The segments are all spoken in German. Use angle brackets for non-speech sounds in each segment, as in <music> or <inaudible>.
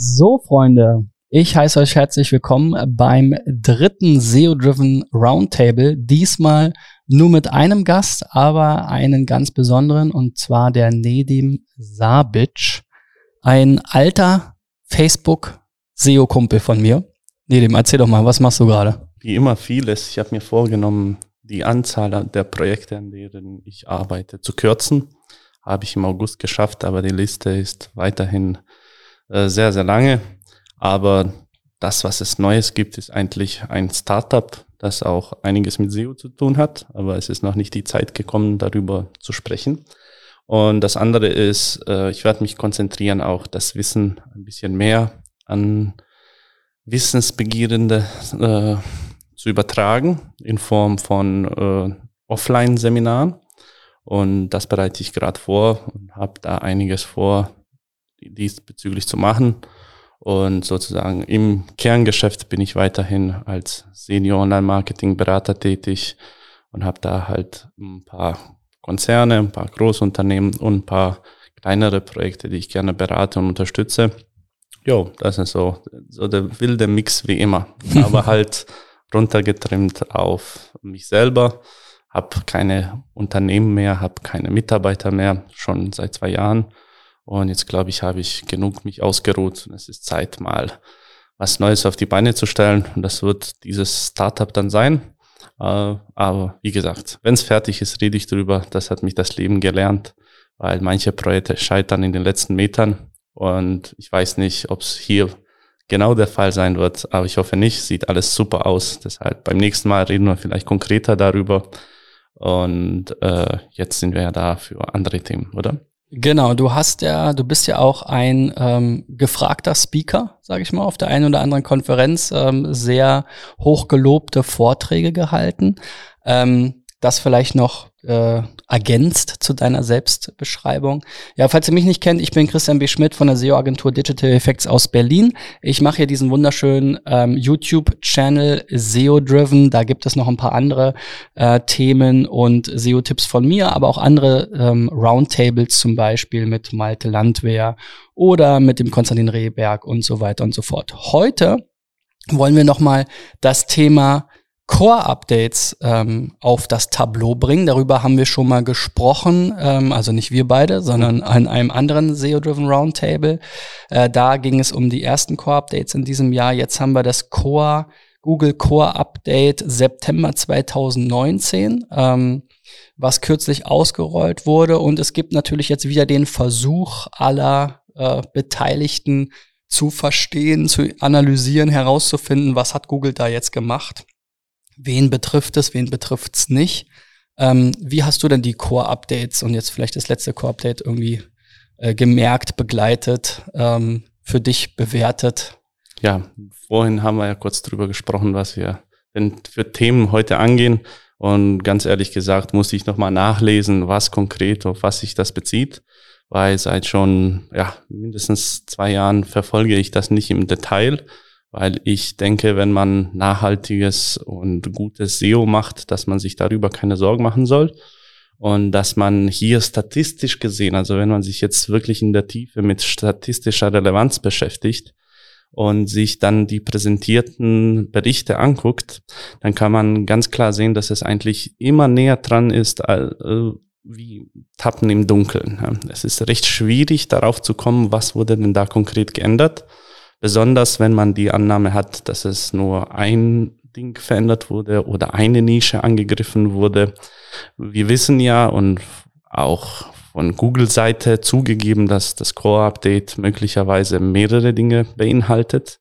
So, Freunde, ich heiße euch herzlich willkommen beim dritten SEO-Driven Roundtable. Diesmal nur mit einem Gast, aber einen ganz besonderen, und zwar der Nedim Sabic, ein alter Facebook-SEO-Kumpel von mir. Nedim, erzähl doch mal, was machst du gerade? Wie immer vieles. Ich habe mir vorgenommen, die Anzahl der Projekte, an denen ich arbeite, zu kürzen. Habe ich im August geschafft, aber die Liste ist weiterhin äh, sehr, sehr lange. Aber das, was es Neues gibt, ist eigentlich ein Startup, das auch einiges mit SEO zu tun hat. Aber es ist noch nicht die Zeit gekommen, darüber zu sprechen. Und das andere ist, äh, ich werde mich konzentrieren, auch das Wissen ein bisschen mehr an Wissensbegierende äh, zu übertragen in Form von äh, Offline-Seminaren. Und das bereite ich gerade vor und habe da einiges vor, diesbezüglich zu machen. Und sozusagen im Kerngeschäft bin ich weiterhin als Senior Online-Marketing-Berater tätig und habe da halt ein paar Konzerne, ein paar Großunternehmen und ein paar kleinere Projekte, die ich gerne berate und unterstütze. Jo, das ist so, so der wilde Mix wie immer, <laughs> aber halt runtergetrimmt auf mich selber. Habe keine Unternehmen mehr, habe keine Mitarbeiter mehr, schon seit zwei Jahren und jetzt glaube ich, habe ich genug mich ausgeruht und es ist Zeit, mal was Neues auf die Beine zu stellen. Und das wird dieses Startup dann sein. Äh, aber wie gesagt, wenn es fertig ist, rede ich drüber. Das hat mich das Leben gelernt, weil manche Projekte scheitern in den letzten Metern. Und ich weiß nicht, ob es hier genau der Fall sein wird, aber ich hoffe nicht. Sieht alles super aus. Deshalb beim nächsten Mal reden wir vielleicht konkreter darüber. Und äh, jetzt sind wir ja da für andere Themen, oder? Genau, du hast ja, du bist ja auch ein ähm, gefragter Speaker, sage ich mal, auf der einen oder anderen Konferenz ähm, sehr hochgelobte Vorträge gehalten. Ähm, das vielleicht noch äh, ergänzt zu deiner Selbstbeschreibung. Ja, falls ihr mich nicht kennt, ich bin Christian B. Schmidt von der SEO-Agentur Digital Effects aus Berlin. Ich mache hier diesen wunderschönen ähm, YouTube-Channel SEO Driven. Da gibt es noch ein paar andere äh, Themen und SEO-Tipps von mir, aber auch andere ähm, Roundtables zum Beispiel mit Malte Landwehr oder mit dem Konstantin Rehberg und so weiter und so fort. Heute wollen wir nochmal das Thema Core-Updates ähm, auf das Tableau bringen. Darüber haben wir schon mal gesprochen, ähm, also nicht wir beide, sondern an einem anderen SEO-Driven Roundtable. Äh, da ging es um die ersten Core-Updates in diesem Jahr. Jetzt haben wir das Core, Google Core Update September 2019, ähm, was kürzlich ausgerollt wurde. Und es gibt natürlich jetzt wieder den Versuch aller äh, Beteiligten zu verstehen, zu analysieren, herauszufinden, was hat Google da jetzt gemacht wen betrifft es, wen betrifft es nicht. Ähm, wie hast du denn die Core-Updates und jetzt vielleicht das letzte Core-Update irgendwie äh, gemerkt, begleitet, ähm, für dich bewertet? Ja, vorhin haben wir ja kurz drüber gesprochen, was wir denn für Themen heute angehen. Und ganz ehrlich gesagt, musste ich nochmal nachlesen, was konkret, auf was sich das bezieht, weil seit schon ja, mindestens zwei Jahren verfolge ich das nicht im Detail weil ich denke, wenn man nachhaltiges und gutes SEO macht, dass man sich darüber keine Sorgen machen soll und dass man hier statistisch gesehen, also wenn man sich jetzt wirklich in der Tiefe mit statistischer Relevanz beschäftigt und sich dann die präsentierten Berichte anguckt, dann kann man ganz klar sehen, dass es eigentlich immer näher dran ist, äh, wie Tappen im Dunkeln. Es ist recht schwierig darauf zu kommen, was wurde denn da konkret geändert. Besonders wenn man die Annahme hat, dass es nur ein Ding verändert wurde oder eine Nische angegriffen wurde. Wir wissen ja und auch von Google-Seite zugegeben, dass das Core-Update möglicherweise mehrere Dinge beinhaltet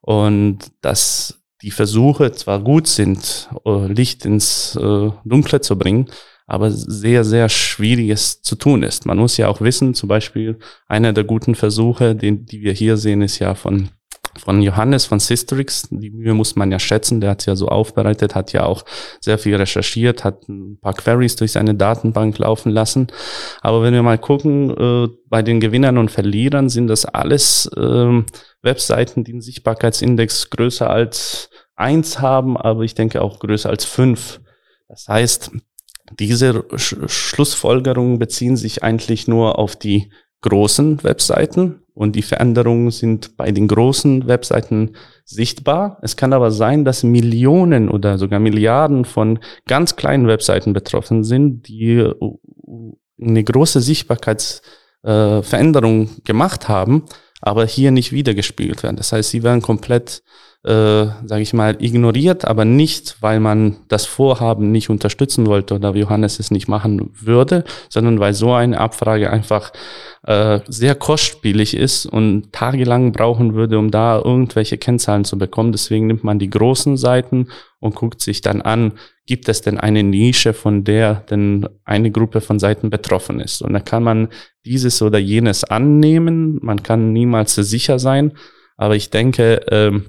und dass die Versuche zwar gut sind, äh, Licht ins äh, Dunkle zu bringen, aber sehr, sehr schwieriges zu tun ist. Man muss ja auch wissen, zum Beispiel einer der guten Versuche, den, die wir hier sehen, ist ja von von Johannes von Systrix. Die Mühe muss man ja schätzen. Der hat ja so aufbereitet, hat ja auch sehr viel recherchiert, hat ein paar Queries durch seine Datenbank laufen lassen. Aber wenn wir mal gucken, äh, bei den Gewinnern und Verlierern sind das alles äh, Webseiten, die einen Sichtbarkeitsindex größer als eins haben, aber ich denke auch größer als fünf. Das heißt, diese Sch Schlussfolgerungen beziehen sich eigentlich nur auf die großen Webseiten und die Veränderungen sind bei den großen Webseiten sichtbar. Es kann aber sein, dass Millionen oder sogar Milliarden von ganz kleinen Webseiten betroffen sind, die eine große Sichtbarkeitsveränderung äh, gemacht haben, aber hier nicht wiedergespiegelt werden. Das heißt, sie werden komplett äh, sage ich mal, ignoriert, aber nicht, weil man das Vorhaben nicht unterstützen wollte oder Johannes es nicht machen würde, sondern weil so eine Abfrage einfach äh, sehr kostspielig ist und tagelang brauchen würde, um da irgendwelche Kennzahlen zu bekommen. Deswegen nimmt man die großen Seiten und guckt sich dann an, gibt es denn eine Nische, von der denn eine Gruppe von Seiten betroffen ist. Und da kann man dieses oder jenes annehmen. Man kann niemals sicher sein. Aber ich denke, ähm,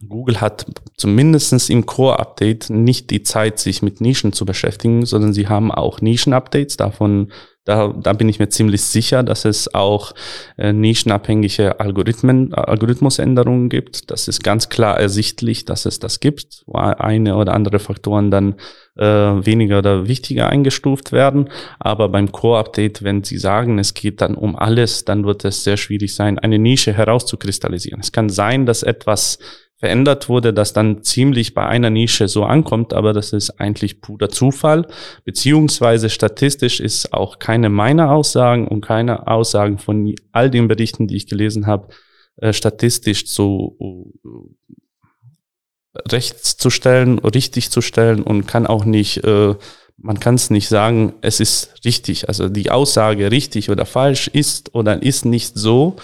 Google hat zumindestens im Core-Update nicht die Zeit, sich mit Nischen zu beschäftigen, sondern sie haben auch Nischen-Updates. Davon, da, da bin ich mir ziemlich sicher, dass es auch äh, nischenabhängige Algorithmen, Algorithmusänderungen gibt. Das ist ganz klar ersichtlich, dass es das gibt, wo eine oder andere Faktoren dann äh, weniger oder wichtiger eingestuft werden. Aber beim Core-Update, wenn Sie sagen, es geht dann um alles, dann wird es sehr schwierig sein, eine Nische herauszukristallisieren. Es kann sein, dass etwas verändert wurde, das dann ziemlich bei einer Nische so ankommt, aber das ist eigentlich purer Zufall, beziehungsweise statistisch ist auch keine meiner Aussagen und keine Aussagen von all den Berichten, die ich gelesen habe, äh, statistisch so äh, rechts zu stellen, richtig zu stellen und kann auch nicht, äh, man kann es nicht sagen, es ist richtig. Also die Aussage richtig oder falsch ist oder ist nicht so,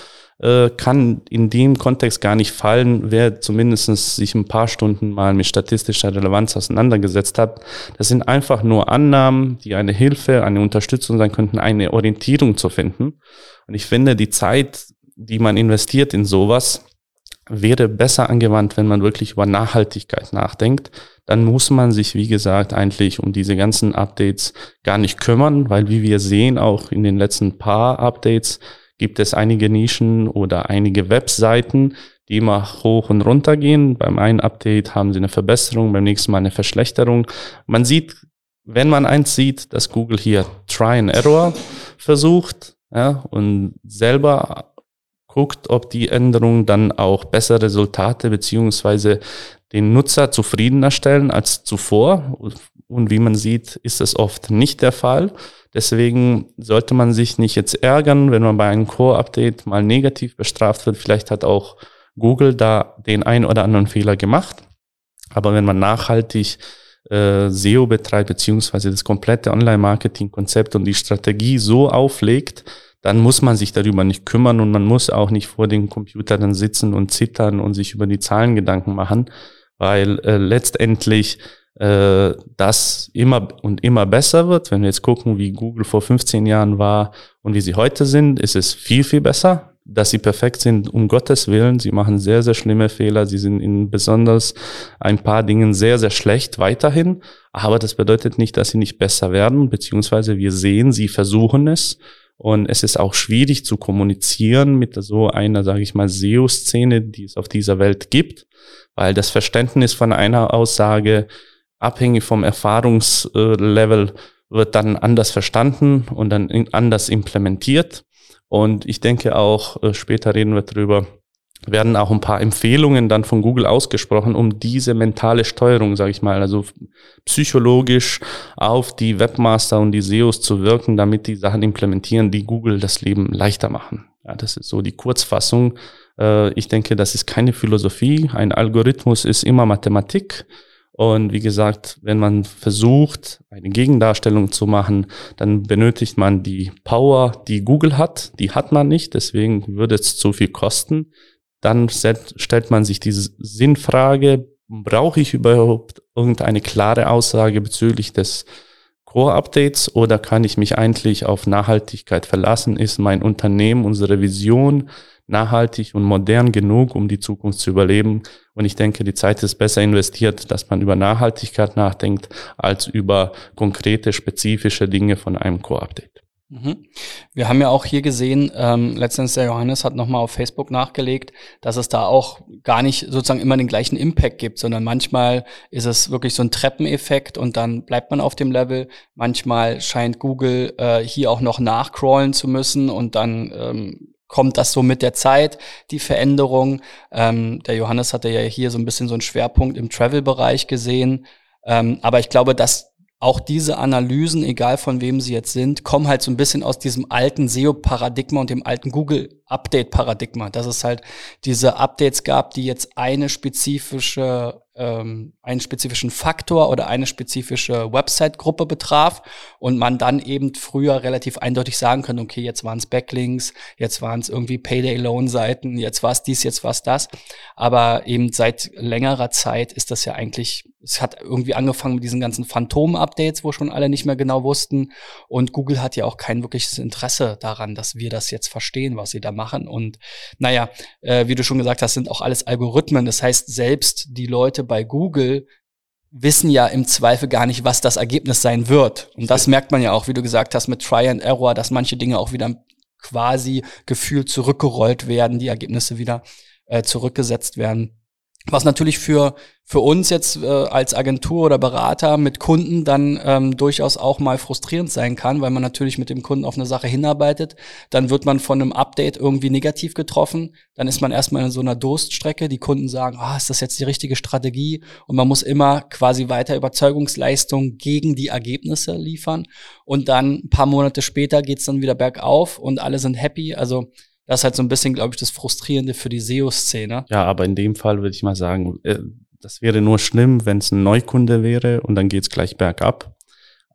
äh, kann in dem Kontext gar nicht fallen, wer zumindest sich ein paar Stunden mal mit statistischer Relevanz auseinandergesetzt hat. Das sind einfach nur Annahmen, die eine Hilfe, eine Unterstützung sein könnten, eine Orientierung zu finden. Und ich finde, die Zeit, die man investiert in sowas, wäre besser angewandt, wenn man wirklich über Nachhaltigkeit nachdenkt. Dann muss man sich, wie gesagt, eigentlich um diese ganzen Updates gar nicht kümmern, weil wie wir sehen, auch in den letzten paar Updates gibt es einige Nischen oder einige Webseiten, die immer hoch und runter gehen. Beim einen Update haben sie eine Verbesserung, beim nächsten Mal eine Verschlechterung. Man sieht, wenn man eins sieht, dass Google hier Try and Error versucht ja, und selber guckt, ob die Änderungen dann auch bessere Resultate beziehungsweise den Nutzer zufriedener stellen als zuvor. Und wie man sieht, ist es oft nicht der Fall. Deswegen sollte man sich nicht jetzt ärgern, wenn man bei einem Core-Update mal negativ bestraft wird. Vielleicht hat auch Google da den einen oder anderen Fehler gemacht. Aber wenn man nachhaltig äh, SEO betreibt, beziehungsweise das komplette Online-Marketing-Konzept und die Strategie so auflegt, dann muss man sich darüber nicht kümmern und man muss auch nicht vor dem Computer dann sitzen und zittern und sich über die Zahlen Gedanken machen, weil äh, letztendlich äh, das immer und immer besser wird. Wenn wir jetzt gucken, wie Google vor 15 Jahren war und wie sie heute sind, ist es viel, viel besser. Dass sie perfekt sind, um Gottes Willen. Sie machen sehr, sehr schlimme Fehler. Sie sind in besonders ein paar Dingen sehr, sehr schlecht weiterhin. Aber das bedeutet nicht, dass sie nicht besser werden, beziehungsweise wir sehen, sie versuchen es. Und es ist auch schwierig zu kommunizieren mit so einer, sage ich mal, SEO-Szene, die es auf dieser Welt gibt, weil das Verständnis von einer Aussage abhängig vom Erfahrungslevel wird dann anders verstanden und dann anders implementiert. Und ich denke auch, äh, später reden wir drüber, werden auch ein paar Empfehlungen dann von Google ausgesprochen, um diese mentale Steuerung, sage ich mal, also psychologisch auf die Webmaster und die SEOs zu wirken, damit die Sachen implementieren, die Google das Leben leichter machen. Ja, das ist so die Kurzfassung. Äh, ich denke, das ist keine Philosophie. Ein Algorithmus ist immer Mathematik. Und wie gesagt, wenn man versucht, eine Gegendarstellung zu machen, dann benötigt man die Power, die Google hat. Die hat man nicht, deswegen würde es zu viel kosten. Dann stellt man sich diese Sinnfrage, brauche ich überhaupt irgendeine klare Aussage bezüglich des Core-Updates oder kann ich mich eigentlich auf Nachhaltigkeit verlassen? Ist mein Unternehmen, unsere Vision nachhaltig und modern genug, um die Zukunft zu überleben. Und ich denke, die Zeit ist besser investiert, dass man über Nachhaltigkeit nachdenkt, als über konkrete, spezifische Dinge von einem Core-Update. Mhm. Wir haben ja auch hier gesehen, ähm, letztens der Johannes hat nochmal auf Facebook nachgelegt, dass es da auch gar nicht sozusagen immer den gleichen Impact gibt, sondern manchmal ist es wirklich so ein Treppeneffekt und dann bleibt man auf dem Level. Manchmal scheint Google äh, hier auch noch nachcrawlen zu müssen und dann ähm, kommt das so mit der Zeit, die Veränderung. Ähm, der Johannes hatte ja hier so ein bisschen so einen Schwerpunkt im Travel-Bereich gesehen. Ähm, aber ich glaube, dass auch diese Analysen, egal von wem sie jetzt sind, kommen halt so ein bisschen aus diesem alten SEO-Paradigma und dem alten Google-Update-Paradigma, dass es halt diese Updates gab, die jetzt eine spezifische ähm, einen spezifischen Faktor oder eine spezifische Website-Gruppe betraf und man dann eben früher relativ eindeutig sagen kann, okay, jetzt waren es Backlinks, jetzt waren es irgendwie Payday-Loan-Seiten, jetzt war es dies, jetzt war es das. Aber eben seit längerer Zeit ist das ja eigentlich, es hat irgendwie angefangen mit diesen ganzen Phantom-Updates, wo schon alle nicht mehr genau wussten. Und Google hat ja auch kein wirkliches Interesse daran, dass wir das jetzt verstehen, was sie da machen. Und naja, äh, wie du schon gesagt hast, sind auch alles Algorithmen. Das heißt, selbst die Leute bei Google wissen ja im Zweifel gar nicht, was das Ergebnis sein wird. Und das merkt man ja auch, wie du gesagt hast, mit Try and Error, dass manche Dinge auch wieder quasi gefühlt zurückgerollt werden, die Ergebnisse wieder äh, zurückgesetzt werden. Was natürlich für, für uns jetzt äh, als Agentur oder Berater mit Kunden dann ähm, durchaus auch mal frustrierend sein kann, weil man natürlich mit dem Kunden auf eine Sache hinarbeitet. Dann wird man von einem Update irgendwie negativ getroffen. Dann ist man erstmal in so einer Durststrecke. Die Kunden sagen, ah, ist das jetzt die richtige Strategie? Und man muss immer quasi weiter Überzeugungsleistung gegen die Ergebnisse liefern. Und dann ein paar Monate später geht's dann wieder bergauf und alle sind happy. Also das ist halt so ein bisschen, glaube ich, das Frustrierende für die SEO-Szene. Ja, aber in dem Fall würde ich mal sagen, äh, das wäre nur schlimm, wenn es ein Neukunde wäre und dann geht's gleich bergab.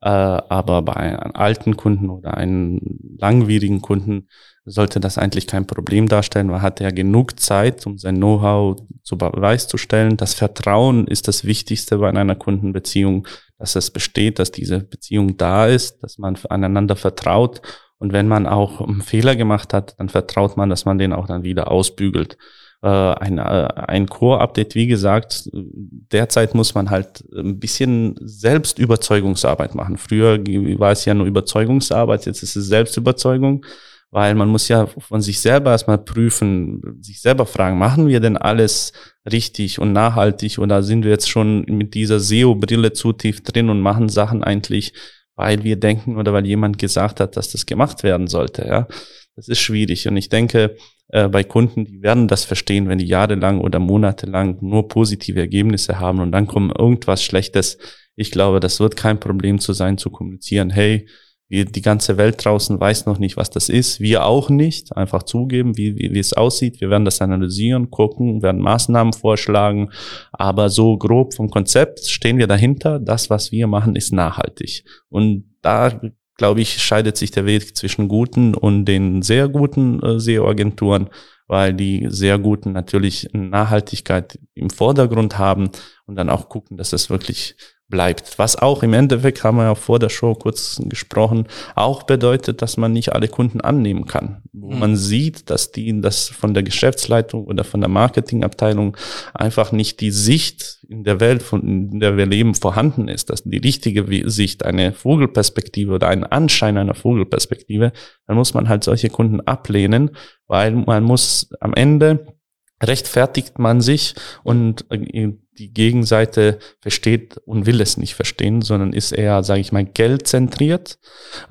Äh, aber bei einem alten Kunden oder einem langwierigen Kunden sollte das eigentlich kein Problem darstellen. Man hat ja genug Zeit, um sein Know-how zu Beweis zu stellen. Das Vertrauen ist das Wichtigste bei einer Kundenbeziehung, dass es besteht, dass diese Beziehung da ist, dass man aneinander vertraut und wenn man auch einen Fehler gemacht hat, dann vertraut man, dass man den auch dann wieder ausbügelt. Äh, ein, äh, ein Core-Update, wie gesagt, derzeit muss man halt ein bisschen Selbstüberzeugungsarbeit machen. Früher war es ja nur Überzeugungsarbeit, jetzt ist es Selbstüberzeugung, weil man muss ja von sich selber erstmal prüfen, sich selber fragen, machen wir denn alles richtig und nachhaltig oder sind wir jetzt schon mit dieser SEO-Brille zu tief drin und machen Sachen eigentlich weil wir denken oder weil jemand gesagt hat, dass das gemacht werden sollte. Ja, das ist schwierig. Und ich denke, äh, bei Kunden, die werden das verstehen, wenn die jahrelang oder monatelang nur positive Ergebnisse haben und dann kommt irgendwas Schlechtes. Ich glaube, das wird kein Problem zu sein, zu kommunizieren. Hey, die ganze Welt draußen weiß noch nicht, was das ist. Wir auch nicht. Einfach zugeben, wie, wie, wie es aussieht. Wir werden das analysieren, gucken, werden Maßnahmen vorschlagen. Aber so grob vom Konzept stehen wir dahinter. Das, was wir machen, ist nachhaltig. Und da, glaube ich, scheidet sich der Weg zwischen guten und den sehr guten äh, SEO-Agenturen, weil die sehr guten natürlich Nachhaltigkeit im Vordergrund haben und dann auch gucken, dass das wirklich bleibt. Was auch im Endeffekt, haben wir ja vor der Show kurz gesprochen, auch bedeutet, dass man nicht alle Kunden annehmen kann. Wo mhm. man sieht, dass die, das von der Geschäftsleitung oder von der Marketingabteilung einfach nicht die Sicht in der Welt, von in der wir leben, vorhanden ist, dass die richtige Sicht, eine Vogelperspektive oder ein Anschein einer Vogelperspektive, dann muss man halt solche Kunden ablehnen, weil man muss am Ende rechtfertigt man sich und äh, die Gegenseite versteht und will es nicht verstehen, sondern ist eher, sage ich mal, geldzentriert.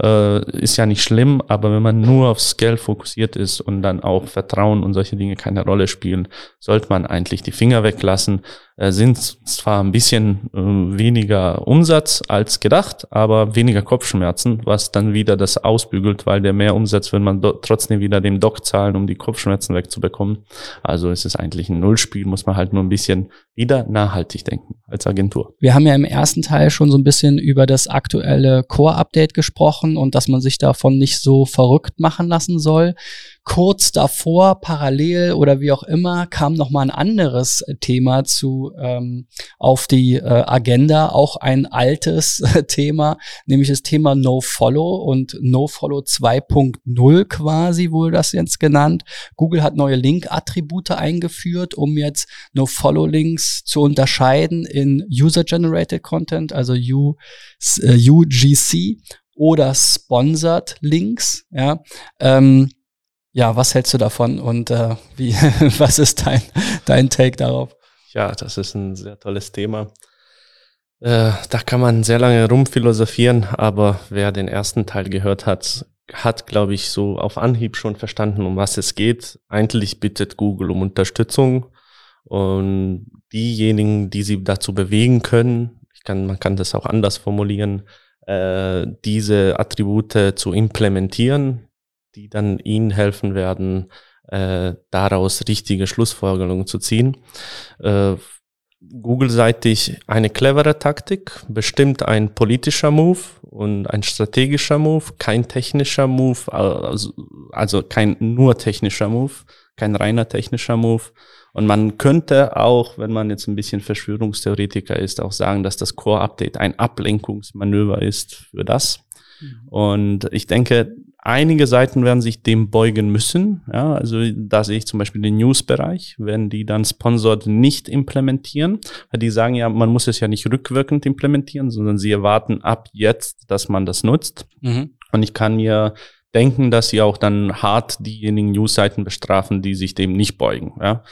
Äh, ist ja nicht schlimm, aber wenn man nur aufs Geld fokussiert ist und dann auch Vertrauen und solche Dinge keine Rolle spielen, sollte man eigentlich die Finger weglassen. Äh, sind zwar ein bisschen äh, weniger Umsatz als gedacht, aber weniger Kopfschmerzen, was dann wieder das ausbügelt, weil der mehr Umsatz will man trotzdem wieder dem Doc zahlen, um die Kopfschmerzen wegzubekommen. Also ist es eigentlich ein Nullspiel, muss man halt nur ein bisschen wieder nachhaltig denken als Agentur. Wir haben ja im ersten Teil schon so ein bisschen über das aktuelle Core-Update gesprochen und dass man sich davon nicht so verrückt machen lassen soll kurz davor, parallel oder wie auch immer, kam noch mal ein anderes Thema zu ähm, auf die äh, Agenda, auch ein altes äh, Thema, nämlich das Thema No Follow und No Follow 2.0 quasi wurde das jetzt genannt. Google hat neue Link-Attribute eingeführt, um jetzt No Follow Links zu unterscheiden in User Generated Content, also U, äh, UGC oder Sponsored Links. Ja. Ähm, ja, was hältst du davon und äh, wie, <laughs> was ist dein, dein Take darauf? Ja, das ist ein sehr tolles Thema. Äh, da kann man sehr lange rumphilosophieren, aber wer den ersten Teil gehört hat, hat, glaube ich, so auf Anhieb schon verstanden, um was es geht. Eigentlich bittet Google um Unterstützung und diejenigen, die sie dazu bewegen können, ich kann, man kann das auch anders formulieren, äh, diese Attribute zu implementieren, die dann ihnen helfen werden, äh, daraus richtige Schlussfolgerungen zu ziehen. Äh, Google-seitig eine clevere Taktik, bestimmt ein politischer Move und ein strategischer Move, kein technischer Move, also, also kein nur technischer Move, kein reiner technischer Move. Und man könnte auch, wenn man jetzt ein bisschen Verschwörungstheoretiker ist, auch sagen, dass das Core-Update ein Ablenkungsmanöver ist für das. Mhm. Und ich denke, einige Seiten werden sich dem beugen müssen. Ja, also da sehe ich zum Beispiel den News-Bereich, wenn die dann Sponsored nicht implementieren, weil die sagen ja, man muss es ja nicht rückwirkend implementieren, sondern sie erwarten ab jetzt, dass man das nutzt. Mhm. Und ich kann mir denken, dass sie auch dann hart diejenigen News-Seiten bestrafen, die sich dem nicht beugen. Ja.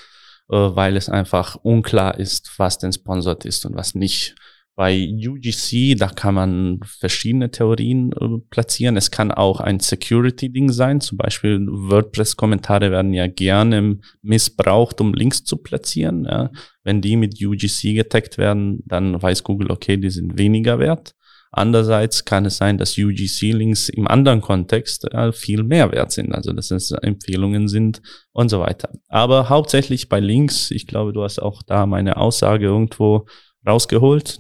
Äh, weil es einfach unklar ist, was denn sponsored ist und was nicht. Bei UGC, da kann man verschiedene Theorien äh, platzieren. Es kann auch ein Security-Ding sein. Zum Beispiel WordPress-Kommentare werden ja gerne missbraucht, um Links zu platzieren. Ja. Wenn die mit UGC getaggt werden, dann weiß Google, okay, die sind weniger wert. Andererseits kann es sein, dass UGC-Links im anderen Kontext äh, viel mehr wert sind, also dass es Empfehlungen sind und so weiter. Aber hauptsächlich bei Links, ich glaube, du hast auch da meine Aussage irgendwo rausgeholt,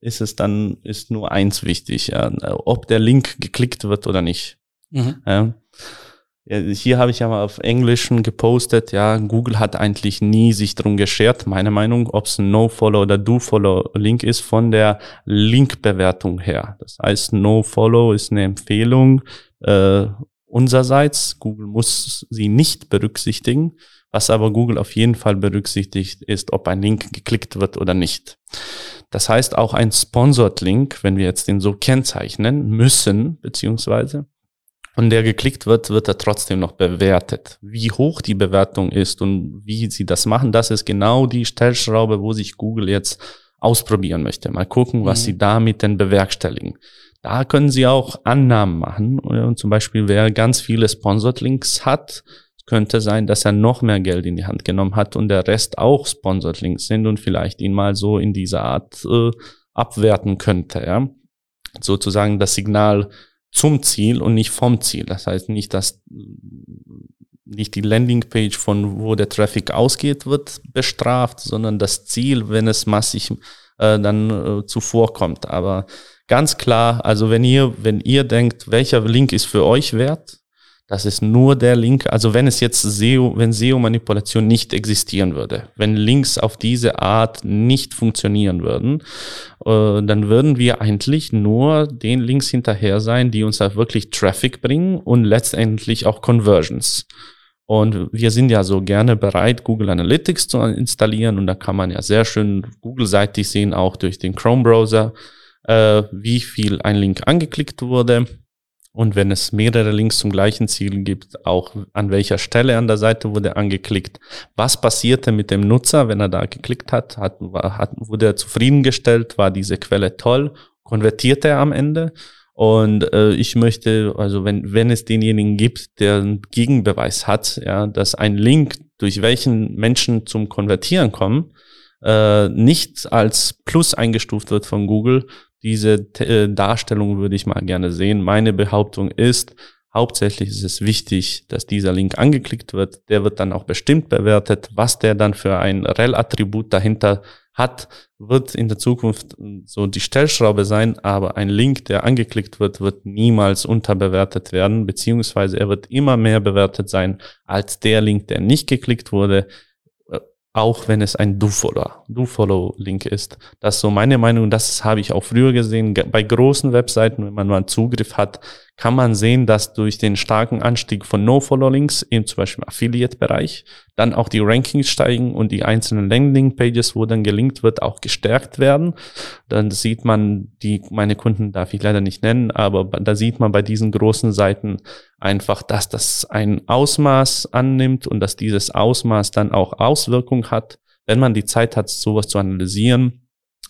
ist es dann, ist nur eins wichtig, ja, ob der Link geklickt wird oder nicht. Mhm. Ja. Ja, hier habe ich ja mal auf Englischen gepostet, ja, Google hat eigentlich nie sich drum geschert, meine Meinung, ob es ein No-Follow oder Do-Follow-Link ist, von der Link-Bewertung her. Das heißt, No-Follow ist eine Empfehlung äh, unsererseits. Google muss sie nicht berücksichtigen. Was aber Google auf jeden Fall berücksichtigt, ist, ob ein Link geklickt wird oder nicht. Das heißt, auch ein Sponsored Link, wenn wir jetzt den so kennzeichnen müssen, beziehungsweise, und der geklickt wird, wird er trotzdem noch bewertet. Wie hoch die Bewertung ist und wie sie das machen, das ist genau die Stellschraube, wo sich Google jetzt ausprobieren möchte. Mal gucken, was mhm. sie damit denn bewerkstelligen. Da können sie auch Annahmen machen. Und zum Beispiel, wer ganz viele Sponsored Links hat, könnte sein, dass er noch mehr Geld in die Hand genommen hat und der Rest auch Sponsored Links sind und vielleicht ihn mal so in dieser Art äh, abwerten könnte. Ja? Sozusagen das Signal, zum Ziel und nicht vom Ziel. Das heißt nicht, dass nicht die Landingpage von wo der Traffic ausgeht wird bestraft, sondern das Ziel, wenn es massig äh, dann äh, zuvorkommt. Aber ganz klar, also wenn ihr wenn ihr denkt, welcher Link ist für euch wert, das ist nur der Link, also wenn es jetzt SEO, wenn SEO-Manipulation nicht existieren würde, wenn Links auf diese Art nicht funktionieren würden, äh, dann würden wir eigentlich nur den Links hinterher sein, die uns da wirklich Traffic bringen und letztendlich auch Conversions. Und wir sind ja so gerne bereit, Google Analytics zu installieren und da kann man ja sehr schön Google-seitig sehen, auch durch den Chrome-Browser, äh, wie viel ein Link angeklickt wurde und wenn es mehrere Links zum gleichen Ziel gibt, auch an welcher Stelle an der Seite wurde angeklickt. Was passierte mit dem Nutzer, wenn er da geklickt hat? hat, hat wurde er zufriedengestellt? War diese Quelle toll? Konvertierte er am Ende? Und äh, ich möchte, also wenn, wenn es denjenigen gibt, der einen Gegenbeweis hat, ja, dass ein Link, durch welchen Menschen zum Konvertieren kommen, äh, nicht als Plus eingestuft wird von Google, diese äh, Darstellung würde ich mal gerne sehen. Meine Behauptung ist, hauptsächlich ist es wichtig, dass dieser Link angeklickt wird. Der wird dann auch bestimmt bewertet. Was der dann für ein Rel-Attribut dahinter hat, wird in der Zukunft so die Stellschraube sein, aber ein Link, der angeklickt wird, wird niemals unterbewertet werden, beziehungsweise er wird immer mehr bewertet sein als der Link, der nicht geklickt wurde auch wenn es ein Do-Follow-Link ist. Das ist so meine Meinung. Das habe ich auch früher gesehen. Bei großen Webseiten, wenn man mal Zugriff hat, kann man sehen, dass durch den starken Anstieg von No-Follow-Links im zum Beispiel Affiliate-Bereich dann auch die Rankings steigen und die einzelnen Landing-Pages, wo dann gelinkt wird, auch gestärkt werden. Dann sieht man, die, meine Kunden darf ich leider nicht nennen, aber da sieht man bei diesen großen Seiten einfach, dass das ein Ausmaß annimmt und dass dieses Ausmaß dann auch Auswirkungen hat, wenn man die Zeit hat, sowas zu analysieren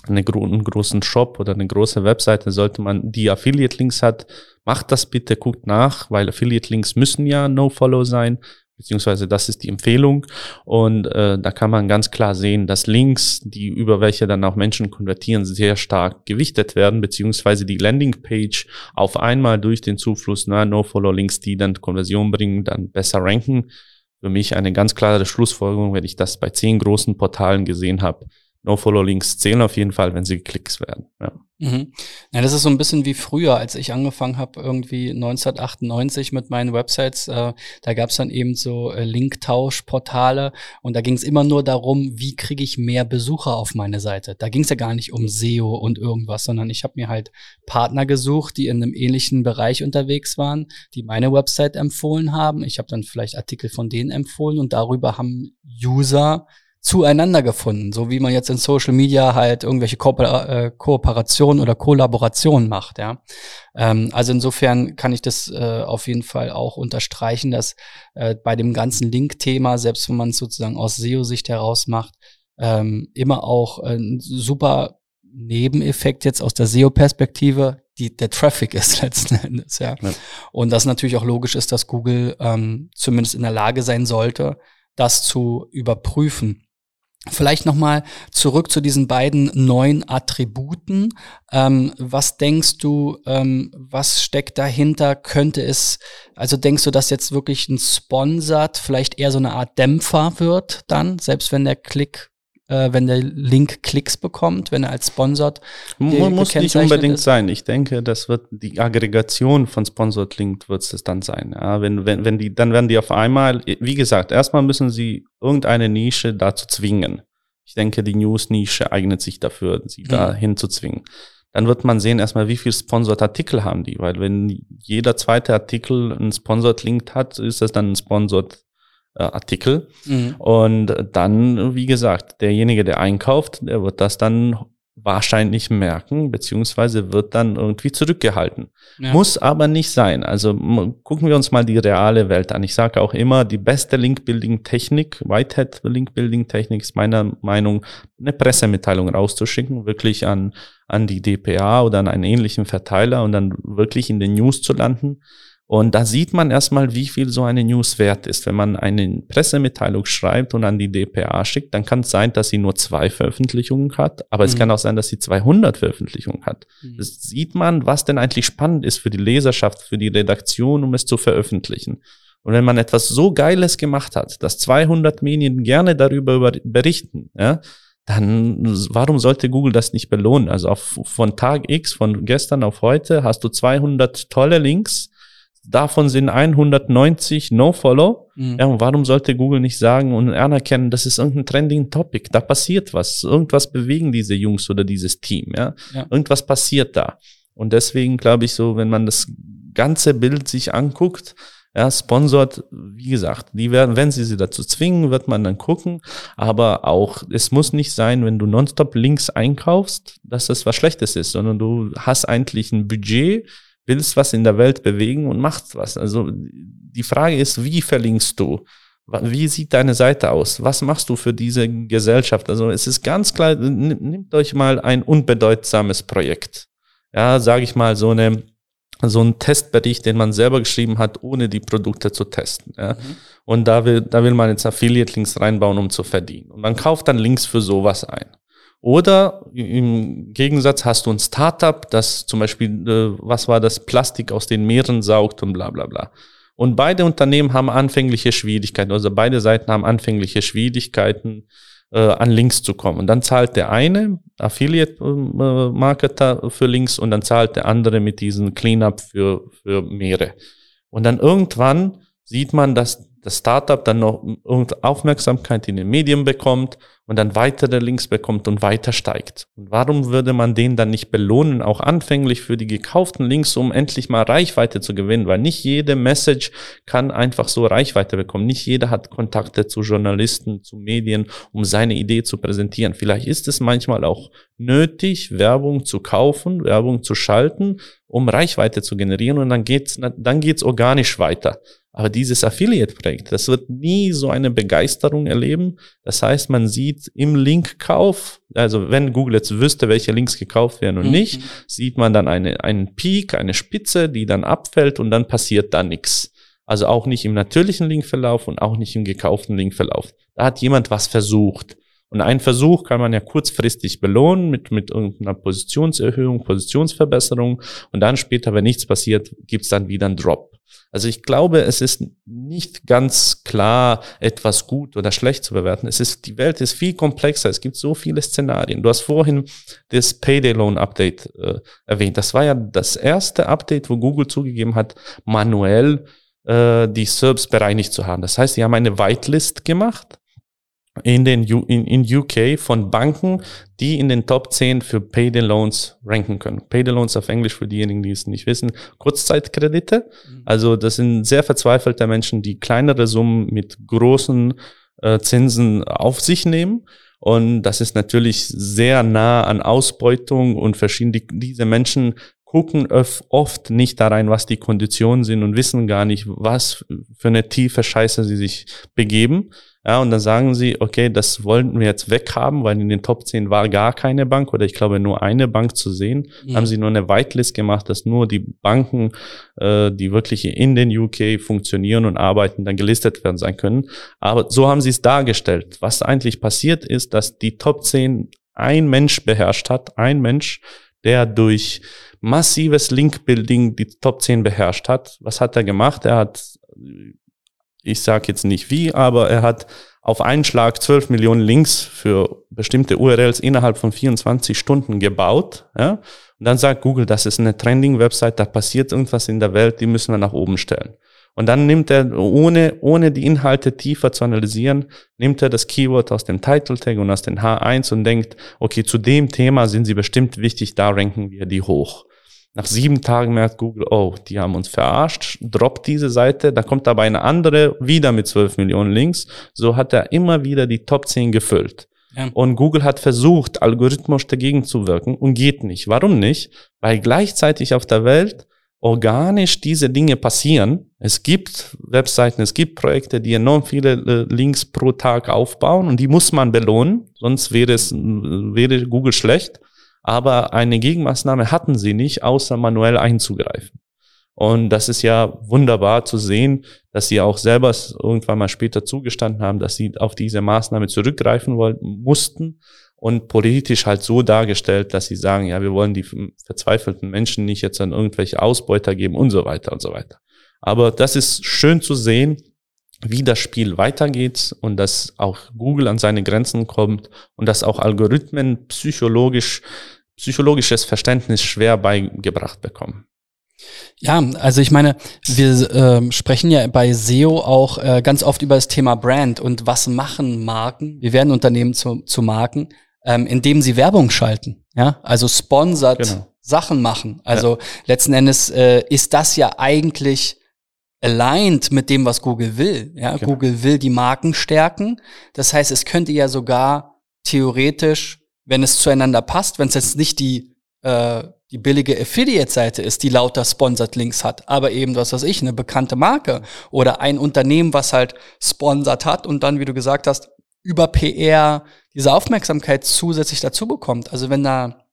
einen großen Shop oder eine große Webseite, sollte man die Affiliate-Links hat, macht das bitte, guckt nach, weil Affiliate-Links müssen ja No-Follow sein beziehungsweise das ist die Empfehlung. Und äh, da kann man ganz klar sehen, dass Links, die über welche dann auch Menschen konvertieren, sehr stark gewichtet werden, beziehungsweise die Landingpage auf einmal durch den Zufluss na, No-Follow-Links, die dann Konversion bringen, dann besser ranken. Für mich eine ganz klare Schlussfolgerung, wenn ich das bei zehn großen Portalen gesehen habe. No-Follow-Links zählen auf jeden Fall, wenn sie Klicks werden. Ja. Mhm. Ja, das ist so ein bisschen wie früher, als ich angefangen habe, irgendwie 1998 mit meinen Websites. Äh, da gab es dann eben so äh, Linktauschportale und da ging es immer nur darum, wie kriege ich mehr Besucher auf meine Seite. Da ging es ja gar nicht um SEO und irgendwas, sondern ich habe mir halt Partner gesucht, die in einem ähnlichen Bereich unterwegs waren, die meine Website empfohlen haben. Ich habe dann vielleicht Artikel von denen empfohlen und darüber haben User zueinander gefunden, so wie man jetzt in Social Media halt irgendwelche Ko äh, Kooperationen oder Kollaborationen macht, ja. Ähm, also insofern kann ich das äh, auf jeden Fall auch unterstreichen, dass äh, bei dem ganzen Link-Thema, selbst wenn man es sozusagen aus SEO-Sicht heraus macht, ähm, immer auch ein super Nebeneffekt jetzt aus der SEO-Perspektive, die der Traffic ist <laughs> letzten Endes, ja. ja. Und das natürlich auch logisch ist, dass Google ähm, zumindest in der Lage sein sollte, das zu überprüfen. Vielleicht nochmal zurück zu diesen beiden neuen Attributen. Ähm, was denkst du, ähm, was steckt dahinter? Könnte es, also denkst du, dass jetzt wirklich ein Sponsored vielleicht eher so eine Art Dämpfer wird dann, selbst wenn der Klick äh, wenn der Link Klicks bekommt, wenn er als Sponsored muss nicht unbedingt ist. sein. Ich denke, das wird die Aggregation von Sponsored Link wird es dann sein. Ja, wenn, wenn, wenn die, dann werden die auf einmal, wie gesagt, erstmal müssen sie irgendeine Nische dazu zwingen. Ich denke, die News-Nische eignet sich dafür, sie mhm. da hinzuzwingen. Dann wird man sehen erstmal, wie viel Sponsored Artikel haben die, weil wenn jeder zweite Artikel einen Sponsored Link hat, ist das dann ein Sponsored Artikel. Mhm. Und dann, wie gesagt, derjenige, der einkauft, der wird das dann wahrscheinlich merken, beziehungsweise wird dann irgendwie zurückgehalten. Ja. Muss aber nicht sein. Also gucken wir uns mal die reale Welt an. Ich sage auch immer, die beste Link-Building-Technik, Whitehead Link-Building-Technik ist meiner Meinung, eine Pressemitteilung rauszuschicken, wirklich an, an die DPA oder an einen ähnlichen Verteiler und dann wirklich in den News zu landen. Und da sieht man erstmal, wie viel so eine News wert ist. Wenn man eine Pressemitteilung schreibt und an die DPA schickt, dann kann es sein, dass sie nur zwei Veröffentlichungen hat, aber mhm. es kann auch sein, dass sie 200 Veröffentlichungen hat. Mhm. Das sieht man, was denn eigentlich spannend ist für die Leserschaft, für die Redaktion, um es zu veröffentlichen. Und wenn man etwas so Geiles gemacht hat, dass 200 Medien gerne darüber berichten, ja, dann warum sollte Google das nicht belohnen? Also auf, von Tag X, von gestern auf heute, hast du 200 tolle Links, Davon sind 190 No-Follow. Mhm. Ja, und warum sollte Google nicht sagen und anerkennen, das ist irgendein trending Topic, da passiert was, irgendwas bewegen diese Jungs oder dieses Team, ja. ja. Irgendwas passiert da. Und deswegen glaube ich so, wenn man das ganze Bild sich anguckt, ja, sponsort, wie gesagt, die werden, wenn sie sie dazu zwingen, wird man dann gucken. Aber auch, es muss nicht sein, wenn du nonstop Links einkaufst, dass das was Schlechtes ist, sondern du hast eigentlich ein Budget, willst was in der Welt bewegen und machst was. Also die Frage ist, wie verlinkst du? Wie sieht deine Seite aus? Was machst du für diese Gesellschaft? Also es ist ganz klar, nehmt euch mal ein unbedeutsames Projekt. Ja, sage ich mal, so eine so ein Testbericht, den man selber geschrieben hat, ohne die Produkte zu testen. Ja. Mhm. Und da will, da will man jetzt Affiliate-Links reinbauen, um zu verdienen. Und man kauft dann Links für sowas ein. Oder im Gegensatz hast du ein Startup, das zum Beispiel, äh, was war das, Plastik aus den Meeren saugt und bla bla bla. Und beide Unternehmen haben anfängliche Schwierigkeiten, also beide Seiten haben anfängliche Schwierigkeiten, äh, an Links zu kommen. Und dann zahlt der eine Affiliate-Marketer äh, für Links und dann zahlt der andere mit diesem Cleanup für, für Meere. Und dann irgendwann sieht man, dass das Startup dann noch Aufmerksamkeit in den Medien bekommt und dann weitere Links bekommt und weiter steigt. Und warum würde man den dann nicht belohnen, auch anfänglich für die gekauften Links, um endlich mal Reichweite zu gewinnen? Weil nicht jede Message kann einfach so Reichweite bekommen. Nicht jeder hat Kontakte zu Journalisten, zu Medien, um seine Idee zu präsentieren. Vielleicht ist es manchmal auch nötig, Werbung zu kaufen, Werbung zu schalten, um Reichweite zu generieren und dann geht's, dann geht's organisch weiter. Aber dieses Affiliate-Projekt trägt. Das wird nie so eine Begeisterung erleben. Das heißt, man sieht im Linkkauf, also wenn Google jetzt wüsste, welche Links gekauft werden und mhm. nicht, sieht man dann eine, einen Peak, eine Spitze, die dann abfällt und dann passiert da nichts. Also auch nicht im natürlichen Linkverlauf und auch nicht im gekauften Linkverlauf. Da hat jemand was versucht. Und einen Versuch kann man ja kurzfristig belohnen mit, mit irgendeiner Positionserhöhung, Positionsverbesserung. Und dann später, wenn nichts passiert, gibt's dann wieder einen Drop. Also ich glaube, es ist nicht ganz klar, etwas gut oder schlecht zu bewerten. Es ist, die Welt ist viel komplexer. Es gibt so viele Szenarien. Du hast vorhin das Payday Loan Update äh, erwähnt. Das war ja das erste Update, wo Google zugegeben hat, manuell äh, die SERPs bereinigt zu haben. Das heißt, sie haben eine Whitelist gemacht in den U in, in UK von Banken, die in den Top 10 für Payday Loans ranken können. Payday Loans auf Englisch für diejenigen, die es nicht wissen, Kurzzeitkredite. Mhm. Also das sind sehr verzweifelte Menschen, die kleinere Summen mit großen äh, Zinsen auf sich nehmen. Und das ist natürlich sehr nah an Ausbeutung und verschiedene, diese Menschen gucken oft nicht da rein, was die Konditionen sind und wissen gar nicht, was für eine tiefe Scheiße sie sich begeben. Ja, und dann sagen sie, okay, das wollten wir jetzt weghaben, weil in den Top 10 war gar keine Bank oder ich glaube nur eine Bank zu sehen. Mhm. Haben sie nur eine Whitelist gemacht, dass nur die Banken, äh, die wirklich in den UK funktionieren und arbeiten, dann gelistet werden sein können. Aber so haben sie es dargestellt. Was eigentlich passiert ist, dass die Top 10 ein Mensch beherrscht hat, ein Mensch, der durch massives Link-Building die Top 10 beherrscht hat. Was hat er gemacht? Er hat ich sage jetzt nicht wie, aber er hat auf einen Schlag 12 Millionen Links für bestimmte URLs innerhalb von 24 Stunden gebaut. Ja? Und dann sagt Google, das ist eine Trending-Website, da passiert irgendwas in der Welt, die müssen wir nach oben stellen. Und dann nimmt er, ohne, ohne die Inhalte tiefer zu analysieren, nimmt er das Keyword aus dem Title Tag und aus den H1 und denkt, okay, zu dem Thema sind sie bestimmt wichtig, da ranken wir die hoch. Nach sieben Tagen merkt Google, oh, die haben uns verarscht, droppt diese Seite, da kommt aber eine andere wieder mit 12 Millionen Links. So hat er immer wieder die Top 10 gefüllt. Ja. Und Google hat versucht, algorithmisch dagegen zu wirken und geht nicht. Warum nicht? Weil gleichzeitig auf der Welt organisch diese Dinge passieren. Es gibt Webseiten, es gibt Projekte, die enorm viele äh, Links pro Tag aufbauen und die muss man belohnen, sonst wäre es, wäre Google schlecht aber eine Gegenmaßnahme hatten sie nicht, außer manuell einzugreifen. Und das ist ja wunderbar zu sehen, dass sie auch selber irgendwann mal später zugestanden haben, dass sie auf diese Maßnahme zurückgreifen wollten, mussten und politisch halt so dargestellt, dass sie sagen, ja, wir wollen die verzweifelten Menschen nicht jetzt an irgendwelche Ausbeuter geben und so weiter und so weiter. Aber das ist schön zu sehen, wie das Spiel weitergeht und dass auch Google an seine Grenzen kommt und dass auch Algorithmen psychologisch, psychologisches Verständnis schwer beigebracht bekommen. Ja, also ich meine, wir äh, sprechen ja bei SEO auch äh, ganz oft über das Thema Brand und was machen Marken? Wir werden Unternehmen zu, zu Marken, ähm, indem sie Werbung schalten. Ja, also sponsert genau. Sachen machen. Also ja. letzten Endes äh, ist das ja eigentlich aligned mit dem, was Google will. Ja, genau. Google will die Marken stärken. Das heißt, es könnte ja sogar theoretisch, wenn es zueinander passt, wenn es jetzt nicht die äh, die billige Affiliate-Seite ist, die lauter Sponsored Links hat, aber eben, was weiß ich, eine bekannte Marke oder ein Unternehmen, was halt sponsert hat und dann, wie du gesagt hast, über PR diese Aufmerksamkeit zusätzlich dazu bekommt. Also wenn da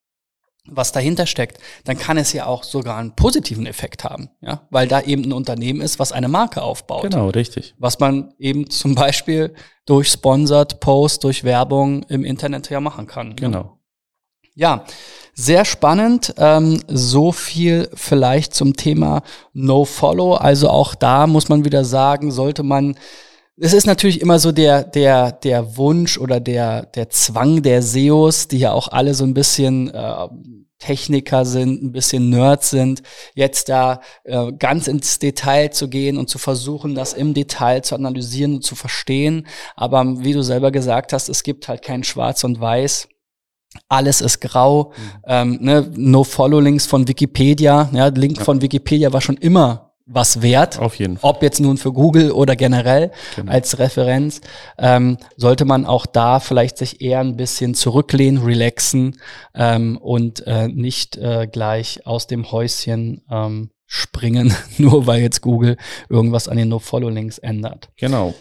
was dahinter steckt, dann kann es ja auch sogar einen positiven Effekt haben, ja, weil da eben ein Unternehmen ist, was eine Marke aufbaut. Genau, richtig. Was man eben zum Beispiel durch Sponsored Post, durch Werbung im Internet ja machen kann. Ne? Genau. Ja, sehr spannend. Ähm, so viel vielleicht zum Thema No Follow. Also auch da muss man wieder sagen, sollte man es ist natürlich immer so der, der, der Wunsch oder der, der Zwang der SEOs, die ja auch alle so ein bisschen äh, Techniker sind, ein bisschen Nerds sind, jetzt da äh, ganz ins Detail zu gehen und zu versuchen, das im Detail zu analysieren und zu verstehen. Aber wie du selber gesagt hast, es gibt halt kein Schwarz und Weiß. Alles ist grau. Mhm. Ähm, ne? No-Follow-Links von Wikipedia. Ja, Link ja. von Wikipedia war schon immer was wert. Auf jeden Fall. Ob jetzt nun für Google oder generell genau. als Referenz, ähm, sollte man auch da vielleicht sich eher ein bisschen zurücklehnen, relaxen ähm, und äh, nicht äh, gleich aus dem Häuschen ähm, springen, <laughs> nur weil jetzt Google irgendwas an den No-Follow-Links ändert. Genau.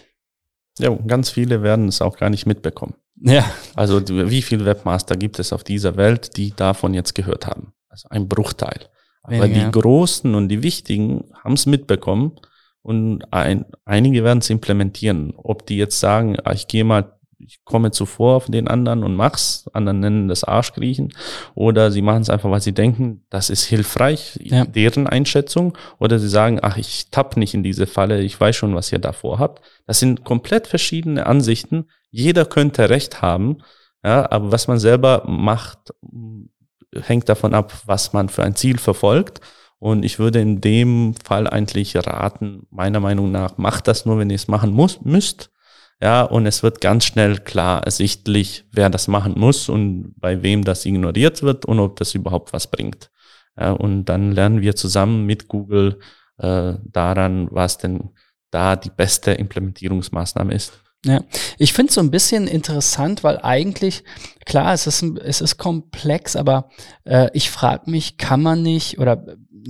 Ja, ganz viele werden es auch gar nicht mitbekommen. Ja. Also wie viele Webmaster gibt es auf dieser Welt, die davon jetzt gehört haben? Also ein Bruchteil. Aber Weniger. die Großen und die Wichtigen haben es mitbekommen und ein, einige werden es implementieren. Ob die jetzt sagen, ah, ich gehe mal ich komme zuvor auf den anderen und mach's, anderen nennen das Arschkriechen, oder sie machen es einfach, weil sie denken, das ist hilfreich, ja. deren Einschätzung, oder sie sagen, ach, ich tapp nicht in diese Falle, ich weiß schon, was ihr davor habt. Das sind komplett verschiedene Ansichten. Jeder könnte Recht haben, ja, aber was man selber macht, hängt davon ab, was man für ein Ziel verfolgt. Und ich würde in dem Fall eigentlich raten, meiner Meinung nach, macht das nur, wenn ihr es machen muss, müsst. Ja, und es wird ganz schnell klar ersichtlich, wer das machen muss und bei wem das ignoriert wird und ob das überhaupt was bringt. Ja, und dann lernen wir zusammen mit Google äh, daran, was denn da die beste Implementierungsmaßnahme ist. Ja, ich finde es so ein bisschen interessant, weil eigentlich, klar, es ist, es ist komplex, aber äh, ich frage mich, kann man nicht, oder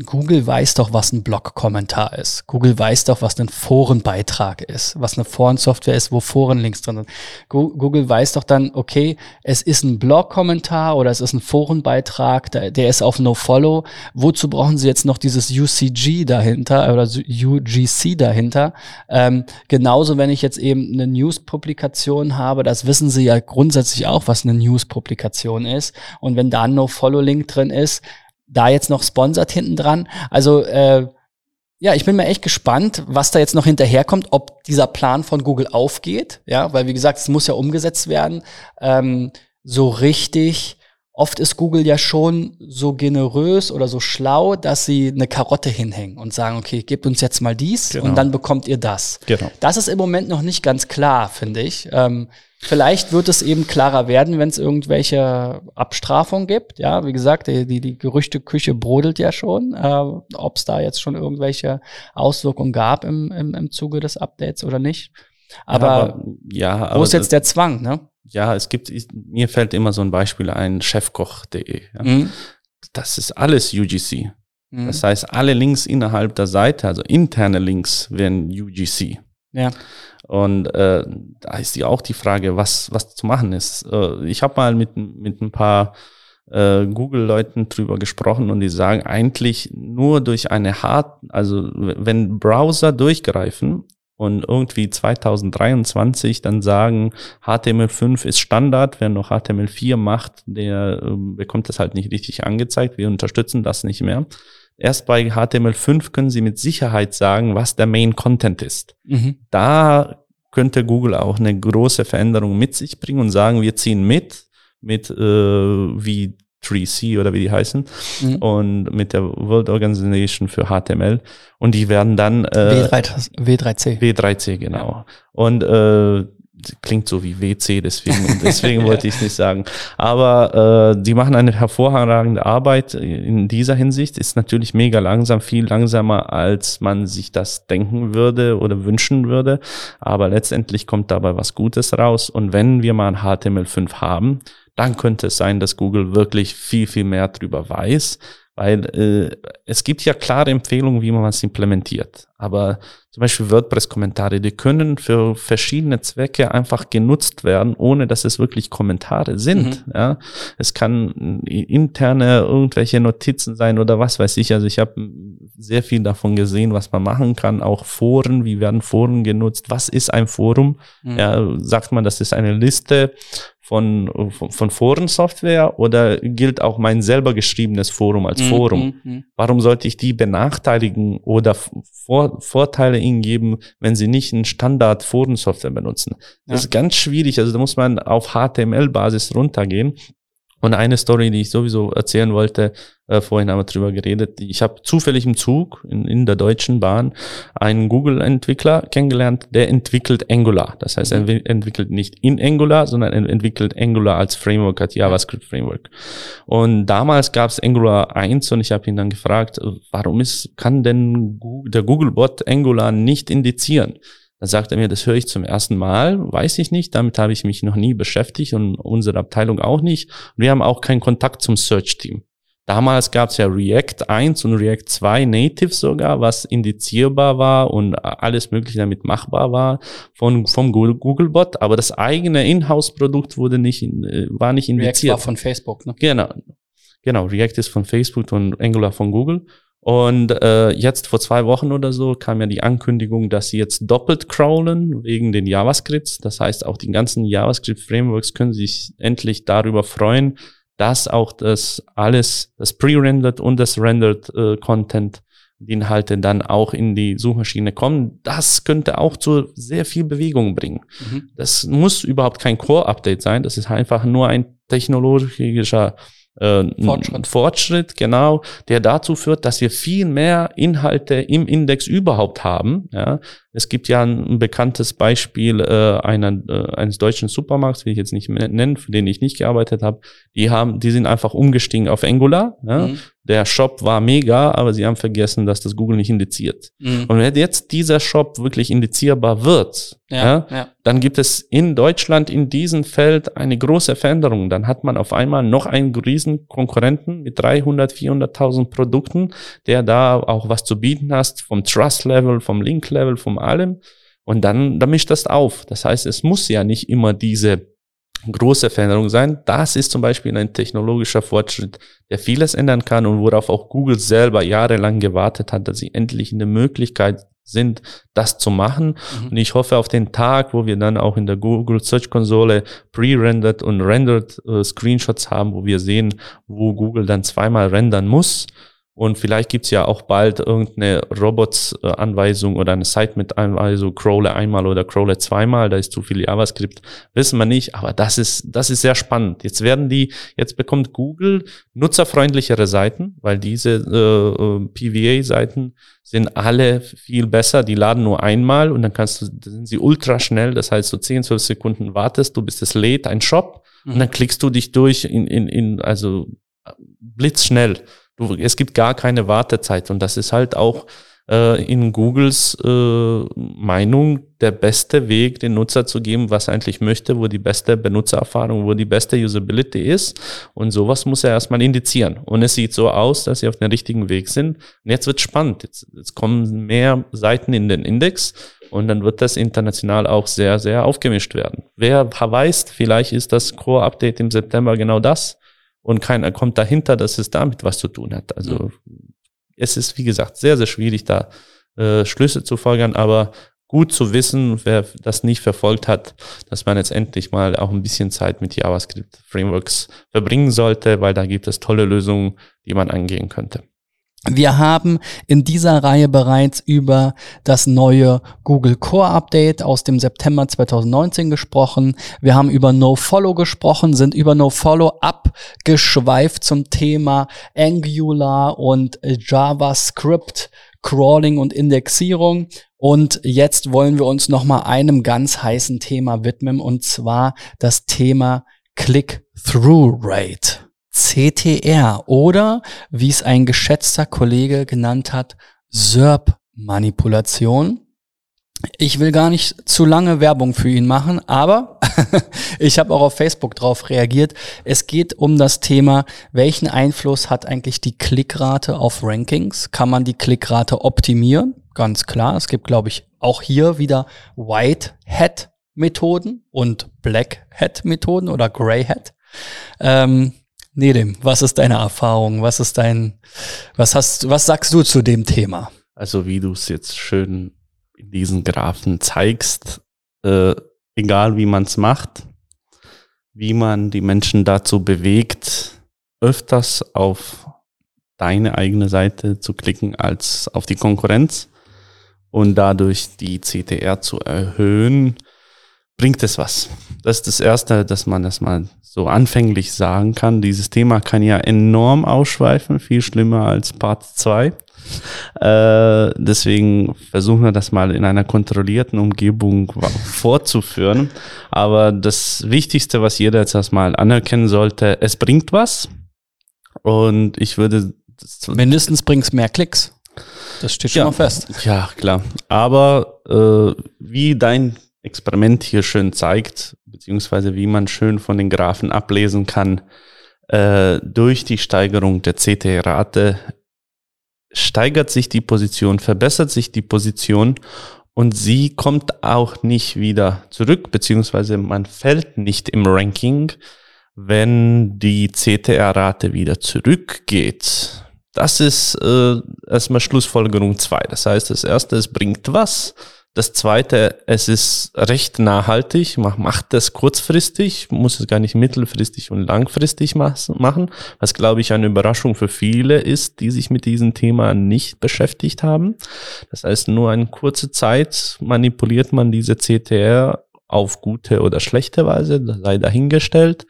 Google weiß doch, was ein Blog-Kommentar ist. Google weiß doch, was ein Forenbeitrag ist, was eine Forensoftware ist, wo Forenlinks drin sind. Google weiß doch dann, okay, es ist ein Blog-Kommentar oder es ist ein Forenbeitrag, der, ist auf No-Follow. Wozu brauchen sie jetzt noch dieses UCG dahinter oder UGC dahinter? Ähm, genauso, wenn ich jetzt eben eine News-Publikation habe, das wissen sie ja grundsätzlich auch, was eine News-Publikation ist. Und wenn da ein No-Follow-Link drin ist, da jetzt noch sponsert hinten dran. Also äh, ja, ich bin mir echt gespannt, was da jetzt noch hinterherkommt, ob dieser Plan von Google aufgeht. Ja, weil wie gesagt, es muss ja umgesetzt werden. Ähm, so richtig. Oft ist Google ja schon so generös oder so schlau, dass sie eine Karotte hinhängen und sagen, okay, gebt uns jetzt mal dies genau. und dann bekommt ihr das. Genau. Das ist im Moment noch nicht ganz klar, finde ich. Ähm, Vielleicht wird es eben klarer werden, wenn es irgendwelche Abstrafungen gibt. Ja, wie gesagt, die, die, die Gerüchteküche brodelt ja schon, äh, ob es da jetzt schon irgendwelche Auswirkungen gab im, im, im Zuge des Updates oder nicht. Aber, ja, aber ja, aber wo ist jetzt der Zwang, ne? Ja, es gibt, ich, mir fällt immer so ein Beispiel ein, chefkoch.de. Ja. Mhm. Das ist alles UGC. Mhm. Das heißt, alle Links innerhalb der Seite, also interne Links, werden UGC. Ja. Und äh, da ist ja auch die Frage, was, was zu machen ist. Äh, ich habe mal mit, mit ein paar äh, Google-Leuten drüber gesprochen und die sagen eigentlich nur durch eine hart, also wenn Browser durchgreifen und irgendwie 2023 dann sagen, HTML5 ist Standard, wer noch HTML4 macht, der äh, bekommt das halt nicht richtig angezeigt, wir unterstützen das nicht mehr. Erst bei HTML5 können Sie mit Sicherheit sagen, was der Main Content ist. Mhm. Da könnte Google auch eine große Veränderung mit sich bringen und sagen, wir ziehen mit, mit äh, wie 3C oder wie die heißen mhm. und mit der World Organization für HTML und die werden dann äh, W3, W3C. W3C, genau. Ja. Und äh, klingt so wie WC, deswegen, <laughs> deswegen wollte ich es nicht sagen. Aber äh, die machen eine hervorragende Arbeit in dieser Hinsicht. Ist natürlich mega langsam, viel langsamer, als man sich das denken würde oder wünschen würde. Aber letztendlich kommt dabei was Gutes raus. Und wenn wir mal ein HTML5 haben, dann könnte es sein, dass Google wirklich viel, viel mehr drüber weiß. Weil äh, es gibt ja klare Empfehlungen, wie man es implementiert. Aber zum Beispiel WordPress-Kommentare, die können für verschiedene Zwecke einfach genutzt werden, ohne dass es wirklich Kommentare sind. Mhm. Ja, es kann interne irgendwelche Notizen sein oder was weiß ich. Also ich habe sehr viel davon gesehen, was man machen kann. Auch Foren, wie werden Foren genutzt? Was ist ein Forum? Mhm. Ja, sagt man, das ist eine Liste von, von, von Forensoftware oder gilt auch mein selber geschriebenes Forum als mhm, Forum? Mhm. Warum sollte ich die benachteiligen oder vor, Vorteile ihnen geben, wenn sie nicht einen Standard Forensoftware benutzen? Das ja. ist ganz schwierig. Also da muss man auf HTML-Basis runtergehen. Und eine Story, die ich sowieso erzählen wollte, äh, vorhin haben wir drüber geredet. Ich habe zufällig im Zug in, in der Deutschen Bahn einen Google-Entwickler kennengelernt, der entwickelt Angular. Das heißt, er mhm. entwickelt nicht in Angular, sondern er entwickelt Angular als Framework, als JavaScript-Framework. Und damals gab es Angular 1 und ich habe ihn dann gefragt, warum ist, kann denn der Google-Bot Angular nicht indizieren? Da sagt er mir, das höre ich zum ersten Mal, weiß ich nicht, damit habe ich mich noch nie beschäftigt und unsere Abteilung auch nicht. wir haben auch keinen Kontakt zum Search-Team. Damals gab es ja React 1 und React 2 Native sogar, was indizierbar war und alles Mögliche damit machbar war von, vom Googlebot, aber das eigene Inhouse-Produkt wurde nicht, äh, war nicht indiziert. React war von Facebook, ne? Genau. Genau, React ist von Facebook und Angular von Google. Und äh, jetzt vor zwei Wochen oder so kam ja die Ankündigung, dass sie jetzt doppelt crawlen wegen den JavaScripts. Das heißt, auch die ganzen JavaScript-Frameworks können sich endlich darüber freuen, dass auch das alles, das pre-rendered und das rendered äh, Content, die Inhalte dann auch in die Suchmaschine kommen. Das könnte auch zu sehr viel Bewegung bringen. Mhm. Das muss überhaupt kein Core-Update sein. Das ist einfach nur ein technologischer äh, Fortschritt. Fortschritt, genau, der dazu führt, dass wir viel mehr Inhalte im Index überhaupt haben. Ja. Es gibt ja ein, ein bekanntes Beispiel äh, einer, äh, eines deutschen Supermarkts, will ich jetzt nicht nennen, für den ich nicht gearbeitet habe. Die haben, die sind einfach umgestiegen auf Angular. Ja. Mhm. Der Shop war mega, aber sie haben vergessen, dass das Google nicht indiziert. Mhm. Und wenn jetzt dieser Shop wirklich indizierbar wird, ja, ja, ja, dann gibt es in Deutschland in diesem Feld eine große Veränderung. Dann hat man auf einmal noch einen riesen Konkurrenten mit 300, 400.000 Produkten, der da auch was zu bieten hast, vom Trust-Level, vom Link-Level, vom allem. Und dann, dann mischt das auf. Das heißt, es muss ja nicht immer diese große Veränderung sein. Das ist zum Beispiel ein technologischer Fortschritt, der vieles ändern kann und worauf auch Google selber jahrelang gewartet hat, dass sie endlich eine Möglichkeit sind, das zu machen. Mhm. Und ich hoffe auf den Tag, wo wir dann auch in der Google Search Konsole pre-rendered und rendered äh, Screenshots haben, wo wir sehen, wo Google dann zweimal rendern muss und vielleicht gibt's ja auch bald irgendeine Robots-Anweisung oder eine Site mit Anweisung, crawle einmal oder crawle zweimal, da ist zu viel JavaScript, wissen wir nicht, aber das ist, das ist sehr spannend. Jetzt werden die, jetzt bekommt Google nutzerfreundlichere Seiten, weil diese äh, äh PVA-Seiten sind alle viel besser, die laden nur einmal und dann kannst du, sind sie ultra schnell, das heißt so 10, 12 Sekunden wartest du, bis es lädt, ein Shop, mhm. und dann klickst du dich durch in, in, in also blitzschnell. Du, es gibt gar keine Wartezeit und das ist halt auch äh, in Googles äh, Meinung der beste Weg, den Nutzer zu geben, was er eigentlich möchte, wo die beste Benutzererfahrung, wo die beste Usability ist. Und sowas muss er erstmal indizieren. Und es sieht so aus, dass sie auf dem richtigen Weg sind. Und jetzt wird spannend. Jetzt, jetzt kommen mehr Seiten in den Index und dann wird das international auch sehr, sehr aufgemischt werden. Wer weiß, vielleicht ist das Core-Update im September genau das und keiner kommt dahinter, dass es damit was zu tun hat. Also es ist, wie gesagt, sehr, sehr schwierig, da äh, Schlüsse zu folgern, aber gut zu wissen, wer das nicht verfolgt hat, dass man jetzt endlich mal auch ein bisschen Zeit mit JavaScript-Frameworks verbringen sollte, weil da gibt es tolle Lösungen, die man angehen könnte. Wir haben in dieser Reihe bereits über das neue Google Core Update aus dem September 2019 gesprochen. Wir haben über NoFollow gesprochen, sind über NoFollow abgeschweift zum Thema Angular und JavaScript, Crawling und Indexierung. Und jetzt wollen wir uns nochmal einem ganz heißen Thema widmen, und zwar das Thema Click-Through-Rate. CTR oder, wie es ein geschätzter Kollege genannt hat, SERP-Manipulation. Ich will gar nicht zu lange Werbung für ihn machen, aber <laughs> ich habe auch auf Facebook drauf reagiert. Es geht um das Thema, welchen Einfluss hat eigentlich die Klickrate auf Rankings? Kann man die Klickrate optimieren? Ganz klar. Es gibt, glaube ich, auch hier wieder White Hat Methoden und Black Hat Methoden oder Grey Hat. Ähm, Nedim, was ist deine Erfahrung? Was ist dein, was hast, was sagst du zu dem Thema? Also wie du es jetzt schön in diesen Graphen zeigst, äh, egal wie man es macht, wie man die Menschen dazu bewegt, öfters auf deine eigene Seite zu klicken als auf die Konkurrenz und dadurch die CTR zu erhöhen, bringt es was. Das ist das Erste, dass man das mal so anfänglich sagen kann. Dieses Thema kann ja enorm ausschweifen, viel schlimmer als Part 2. Äh, deswegen versuchen wir das mal in einer kontrollierten Umgebung fortzuführen. Aber das Wichtigste, was jeder jetzt erstmal anerkennen sollte, es bringt was. Und ich würde. Mindestens bringt es mehr Klicks. Das steht schon ja, mal fest. Ja, klar. Aber äh, wie dein Experiment hier schön zeigt, beziehungsweise wie man schön von den Graphen ablesen kann, äh, durch die Steigerung der CT-Rate steigert sich die Position, verbessert sich die Position und sie kommt auch nicht wieder zurück, beziehungsweise man fällt nicht im Ranking, wenn die CTR-Rate wieder zurückgeht. Das ist äh, erstmal Schlussfolgerung zwei. Das heißt, das erste, es bringt was. Das zweite, es ist recht nachhaltig, man macht das kurzfristig, muss es gar nicht mittelfristig und langfristig machen, was glaube ich eine Überraschung für viele ist, die sich mit diesem Thema nicht beschäftigt haben. Das heißt, nur eine kurze Zeit manipuliert man diese CTR auf gute oder schlechte Weise, sei dahingestellt.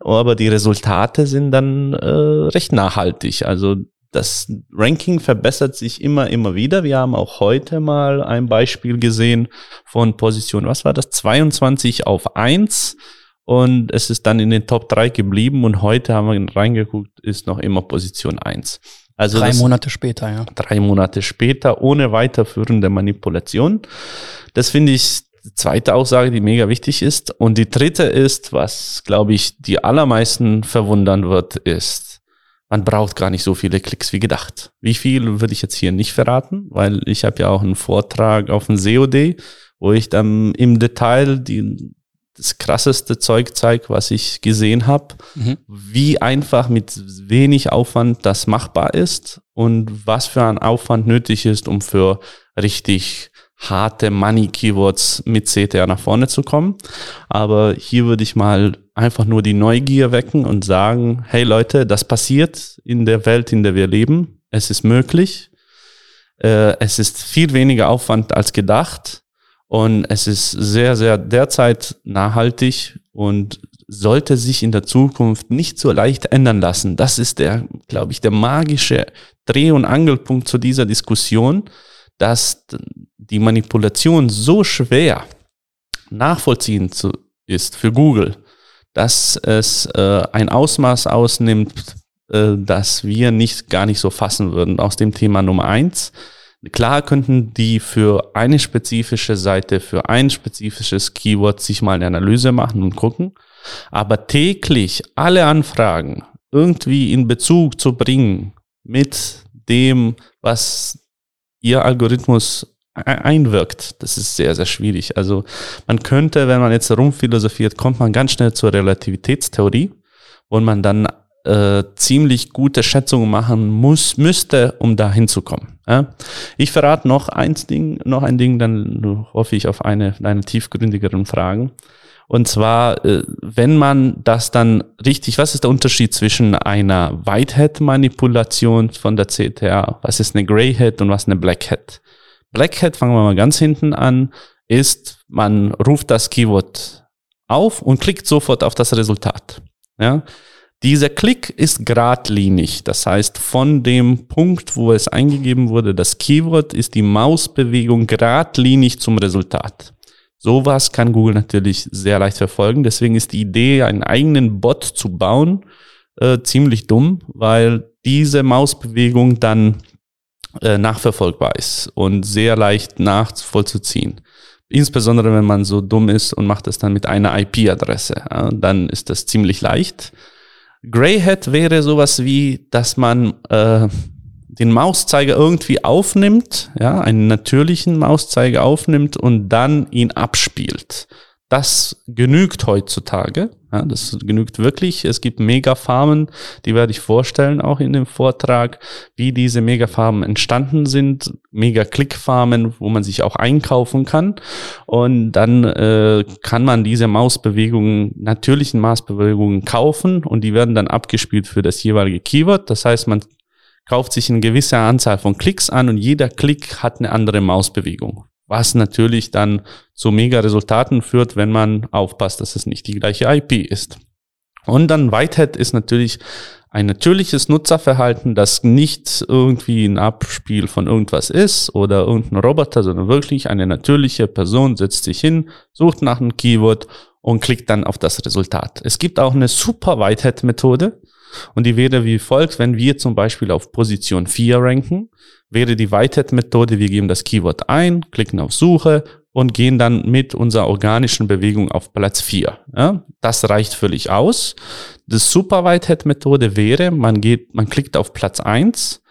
Aber die Resultate sind dann äh, recht nachhaltig. Also das Ranking verbessert sich immer, immer wieder. Wir haben auch heute mal ein Beispiel gesehen von Position, was war das? 22 auf 1. Und es ist dann in den Top 3 geblieben und heute haben wir reingeguckt, ist noch immer Position 1. Also drei Monate später, ja. Drei Monate später, ohne weiterführende Manipulation. Das finde ich die zweite Aussage, die mega wichtig ist. Und die dritte ist, was, glaube ich, die allermeisten verwundern wird, ist, man braucht gar nicht so viele Klicks wie gedacht. Wie viel würde ich jetzt hier nicht verraten, weil ich habe ja auch einen Vortrag auf dem SEOD, wo ich dann im Detail die, das krasseste Zeug zeige, was ich gesehen habe, mhm. wie einfach mit wenig Aufwand das machbar ist und was für ein Aufwand nötig ist, um für richtig harte Money-Keywords mit CTR nach vorne zu kommen. Aber hier würde ich mal einfach nur die Neugier wecken und sagen, hey Leute, das passiert in der Welt, in der wir leben. Es ist möglich. Äh, es ist viel weniger Aufwand als gedacht. Und es ist sehr, sehr derzeit nachhaltig und sollte sich in der Zukunft nicht so leicht ändern lassen. Das ist der, glaube ich, der magische Dreh- und Angelpunkt zu dieser Diskussion, dass die Manipulation so schwer nachvollziehen zu, ist für Google, dass es äh, ein Ausmaß ausnimmt, äh, das wir nicht gar nicht so fassen würden. Aus dem Thema Nummer eins. Klar könnten die für eine spezifische Seite, für ein spezifisches Keyword sich mal eine Analyse machen und gucken. Aber täglich alle Anfragen irgendwie in Bezug zu bringen mit dem, was ihr Algorithmus einwirkt. Das ist sehr, sehr schwierig. Also man könnte, wenn man jetzt rumphilosophiert, kommt man ganz schnell zur Relativitätstheorie, wo man dann äh, ziemlich gute Schätzungen machen muss, müsste, um da hinzukommen. Ja? Ich verrate noch eins Ding, noch ein Ding, dann hoffe ich auf eine, eine tiefgründigeren Fragen. Und zwar, äh, wenn man das dann richtig, was ist der Unterschied zwischen einer Whitehead-Manipulation von der CTA, was ist eine Greyhead und was eine Blackhead? Blackhead, fangen wir mal ganz hinten an, ist, man ruft das Keyword auf und klickt sofort auf das Resultat. Ja? Dieser Klick ist geradlinig. Das heißt, von dem Punkt, wo es eingegeben wurde, das Keyword, ist die Mausbewegung geradlinig zum Resultat. Sowas kann Google natürlich sehr leicht verfolgen. Deswegen ist die Idee, einen eigenen Bot zu bauen, äh, ziemlich dumm, weil diese Mausbewegung dann äh, nachverfolgbar ist und sehr leicht nachvollzuziehen. Insbesondere wenn man so dumm ist und macht es dann mit einer IP-Adresse, ja, dann ist das ziemlich leicht. Greyhead wäre sowas wie, dass man äh, den Mauszeiger irgendwie aufnimmt, ja, einen natürlichen Mauszeiger aufnimmt und dann ihn abspielt. Das genügt heutzutage. Ja, das genügt wirklich. Es gibt Megafarmen, die werde ich vorstellen, auch in dem Vortrag, wie diese Megafarmen entstanden sind. Mega-Klick-Farmen, wo man sich auch einkaufen kann. Und dann äh, kann man diese Mausbewegungen, natürlichen Mausbewegungen kaufen und die werden dann abgespielt für das jeweilige Keyword. Das heißt, man kauft sich eine gewisse Anzahl von Klicks an und jeder Klick hat eine andere Mausbewegung was natürlich dann zu Mega-Resultaten führt, wenn man aufpasst, dass es nicht die gleiche IP ist. Und dann Whitehead ist natürlich ein natürliches Nutzerverhalten, das nicht irgendwie ein Abspiel von irgendwas ist oder irgendein Roboter, sondern wirklich eine natürliche Person setzt sich hin, sucht nach einem Keyword und klickt dann auf das Resultat. Es gibt auch eine super Whitehead-Methode und die wäre wie folgt, wenn wir zum Beispiel auf Position 4 ranken, wäre die Whitehead-Methode, wir geben das Keyword ein, klicken auf Suche und gehen dann mit unserer organischen Bewegung auf Platz 4. Ja, das reicht völlig aus. Die Super Whitehead Methode wäre, man geht, man klickt auf Platz eins,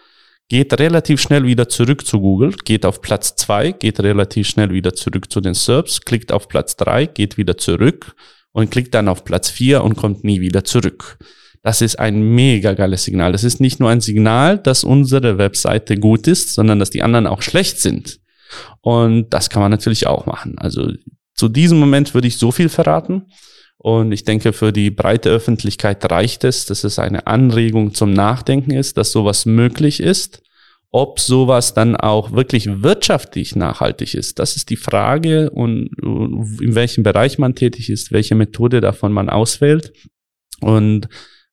geht relativ schnell wieder zurück zu Google, geht auf Platz zwei, geht relativ schnell wieder zurück zu den SERPs, klickt auf Platz drei, geht wieder zurück und klickt dann auf Platz vier und kommt nie wieder zurück. Das ist ein mega geiles Signal. Das ist nicht nur ein Signal, dass unsere Webseite gut ist, sondern dass die anderen auch schlecht sind. Und das kann man natürlich auch machen. Also zu diesem Moment würde ich so viel verraten. Und ich denke, für die breite Öffentlichkeit reicht es, dass es eine Anregung zum Nachdenken ist, dass sowas möglich ist. Ob sowas dann auch wirklich wirtschaftlich nachhaltig ist, das ist die Frage und in welchem Bereich man tätig ist, welche Methode davon man auswählt. Und äh,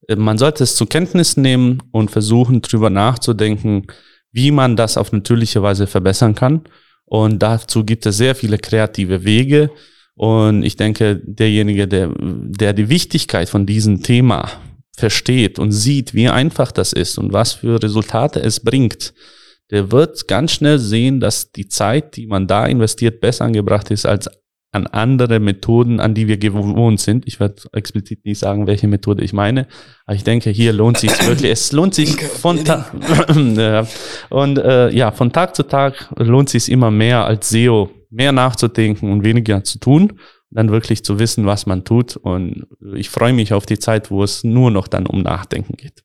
man sollte es zur Kenntnis nehmen und versuchen, drüber nachzudenken, wie man das auf natürliche Weise verbessern kann. Und dazu gibt es sehr viele kreative Wege. Und ich denke, derjenige, der, der die Wichtigkeit von diesem Thema versteht und sieht, wie einfach das ist und was für Resultate es bringt, der wird ganz schnell sehen, dass die Zeit, die man da investiert, besser angebracht ist als an andere Methoden, an die wir gewohnt sind. Ich werde explizit nicht sagen, welche Methode ich meine, aber ich denke, hier lohnt sich <coughs> wirklich. Es lohnt sich von Tag <coughs> und äh, ja, von Tag zu Tag lohnt sich immer mehr als SEO mehr nachzudenken und weniger zu tun, dann wirklich zu wissen, was man tut. Und ich freue mich auf die Zeit, wo es nur noch dann um Nachdenken geht.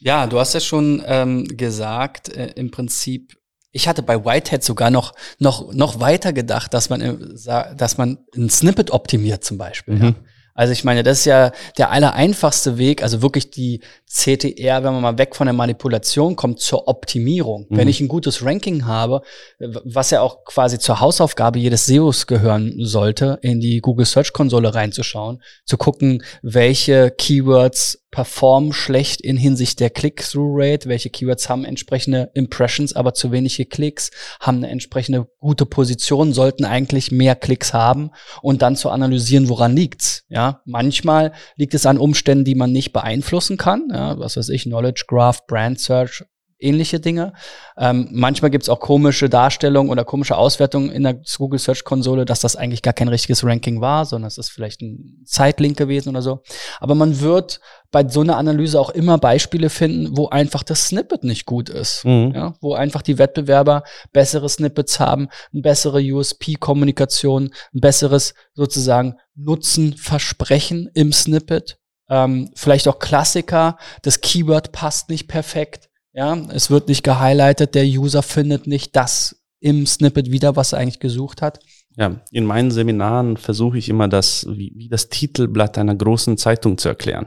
Ja, du hast ja schon ähm, gesagt, äh, im Prinzip, ich hatte bei Whitehead sogar noch, noch, noch weiter gedacht, dass man, dass man ein Snippet optimiert zum Beispiel. Mhm. Ja. Also ich meine, das ist ja der aller einfachste Weg, also wirklich die CTR, wenn man mal weg von der Manipulation kommt, zur Optimierung. Mhm. Wenn ich ein gutes Ranking habe, was ja auch quasi zur Hausaufgabe jedes SEOs gehören sollte, in die Google Search Konsole reinzuschauen, zu gucken, welche Keywords performen schlecht in Hinsicht der Click-Through-Rate, welche Keywords haben entsprechende Impressions, aber zu wenige Klicks, haben eine entsprechende gute Position, sollten eigentlich mehr Klicks haben und dann zu analysieren, woran liegt's. Ja, manchmal liegt es an Umständen, die man nicht beeinflussen kann. Ja, was weiß ich, Knowledge Graph, Brand Search, ähnliche Dinge. Ähm, manchmal gibt es auch komische Darstellungen oder komische Auswertungen in der Google Search Konsole, dass das eigentlich gar kein richtiges Ranking war, sondern es ist vielleicht ein Zeitlink gewesen oder so. Aber man wird bei so einer Analyse auch immer Beispiele finden, wo einfach das Snippet nicht gut ist. Mhm. Ja, wo einfach die Wettbewerber bessere Snippets haben, eine bessere USP-Kommunikation, ein besseres sozusagen Nutzenversprechen im Snippet. Ähm, vielleicht auch Klassiker, das Keyword passt nicht perfekt ja, es wird nicht gehighlightet, der User findet nicht das im Snippet wieder, was er eigentlich gesucht hat. Ja, in meinen Seminaren versuche ich immer das, wie, wie das Titelblatt einer großen Zeitung zu erklären.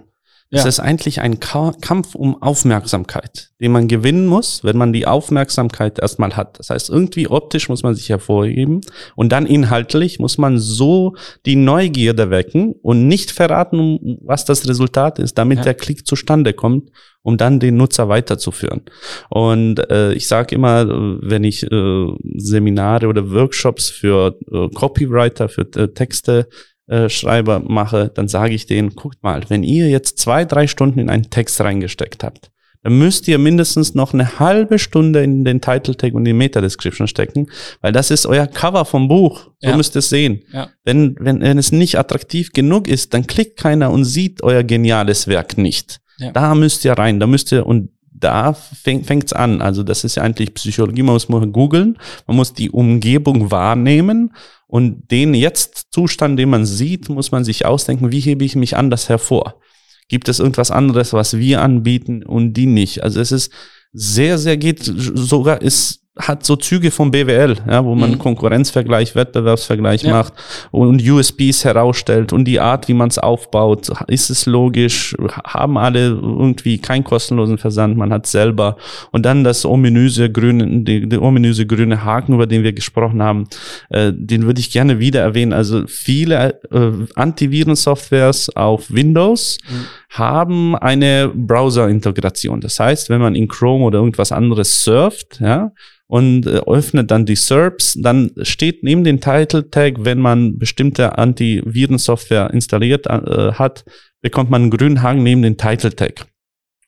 Es ja. ist eigentlich ein Kampf um Aufmerksamkeit, den man gewinnen muss, wenn man die Aufmerksamkeit erstmal hat. Das heißt, irgendwie optisch muss man sich hervorheben und dann inhaltlich muss man so die Neugierde wecken und nicht verraten, was das Resultat ist, damit ja. der Klick zustande kommt, um dann den Nutzer weiterzuführen. Und äh, ich sage immer, wenn ich äh, Seminare oder Workshops für äh, Copywriter, für äh, Texte äh, Schreiber mache, dann sage ich denen, guckt mal, wenn ihr jetzt zwei, drei Stunden in einen Text reingesteckt habt, dann müsst ihr mindestens noch eine halbe Stunde in den Title Tag und die Meta Description stecken, weil das ist euer Cover vom Buch. So ja. müsst ihr es sehen. Ja. Wenn, wenn, wenn es nicht attraktiv genug ist, dann klickt keiner und sieht euer geniales Werk nicht. Ja. Da müsst ihr rein, da müsst ihr und da fängt es an. Also das ist ja eigentlich Psychologie, man muss mal googeln, man muss die Umgebung wahrnehmen und den Jetzt-Zustand, den man sieht, muss man sich ausdenken, wie hebe ich mich anders hervor? Gibt es irgendwas anderes, was wir anbieten und die nicht? Also es ist sehr, sehr geht, sogar ist hat so Züge vom BWL, ja, wo man mhm. Konkurrenzvergleich, Wettbewerbsvergleich ja. macht und USBs herausstellt und die Art, wie man es aufbaut, ist es logisch, haben alle irgendwie keinen kostenlosen Versand, man hat selber und dann das ominöse grüne, die, die ominöse grüne Haken, über den wir gesprochen haben, äh, den würde ich gerne wieder erwähnen. Also viele äh, Antivirensoftwares auf Windows mhm. Haben eine Browser-Integration. Das heißt, wenn man in Chrome oder irgendwas anderes surft, ja, und äh, öffnet dann die SERPs. Dann steht neben dem Title Tag, wenn man bestimmte Antivirensoftware installiert äh, hat, bekommt man einen grünen Haken neben den Title Tag.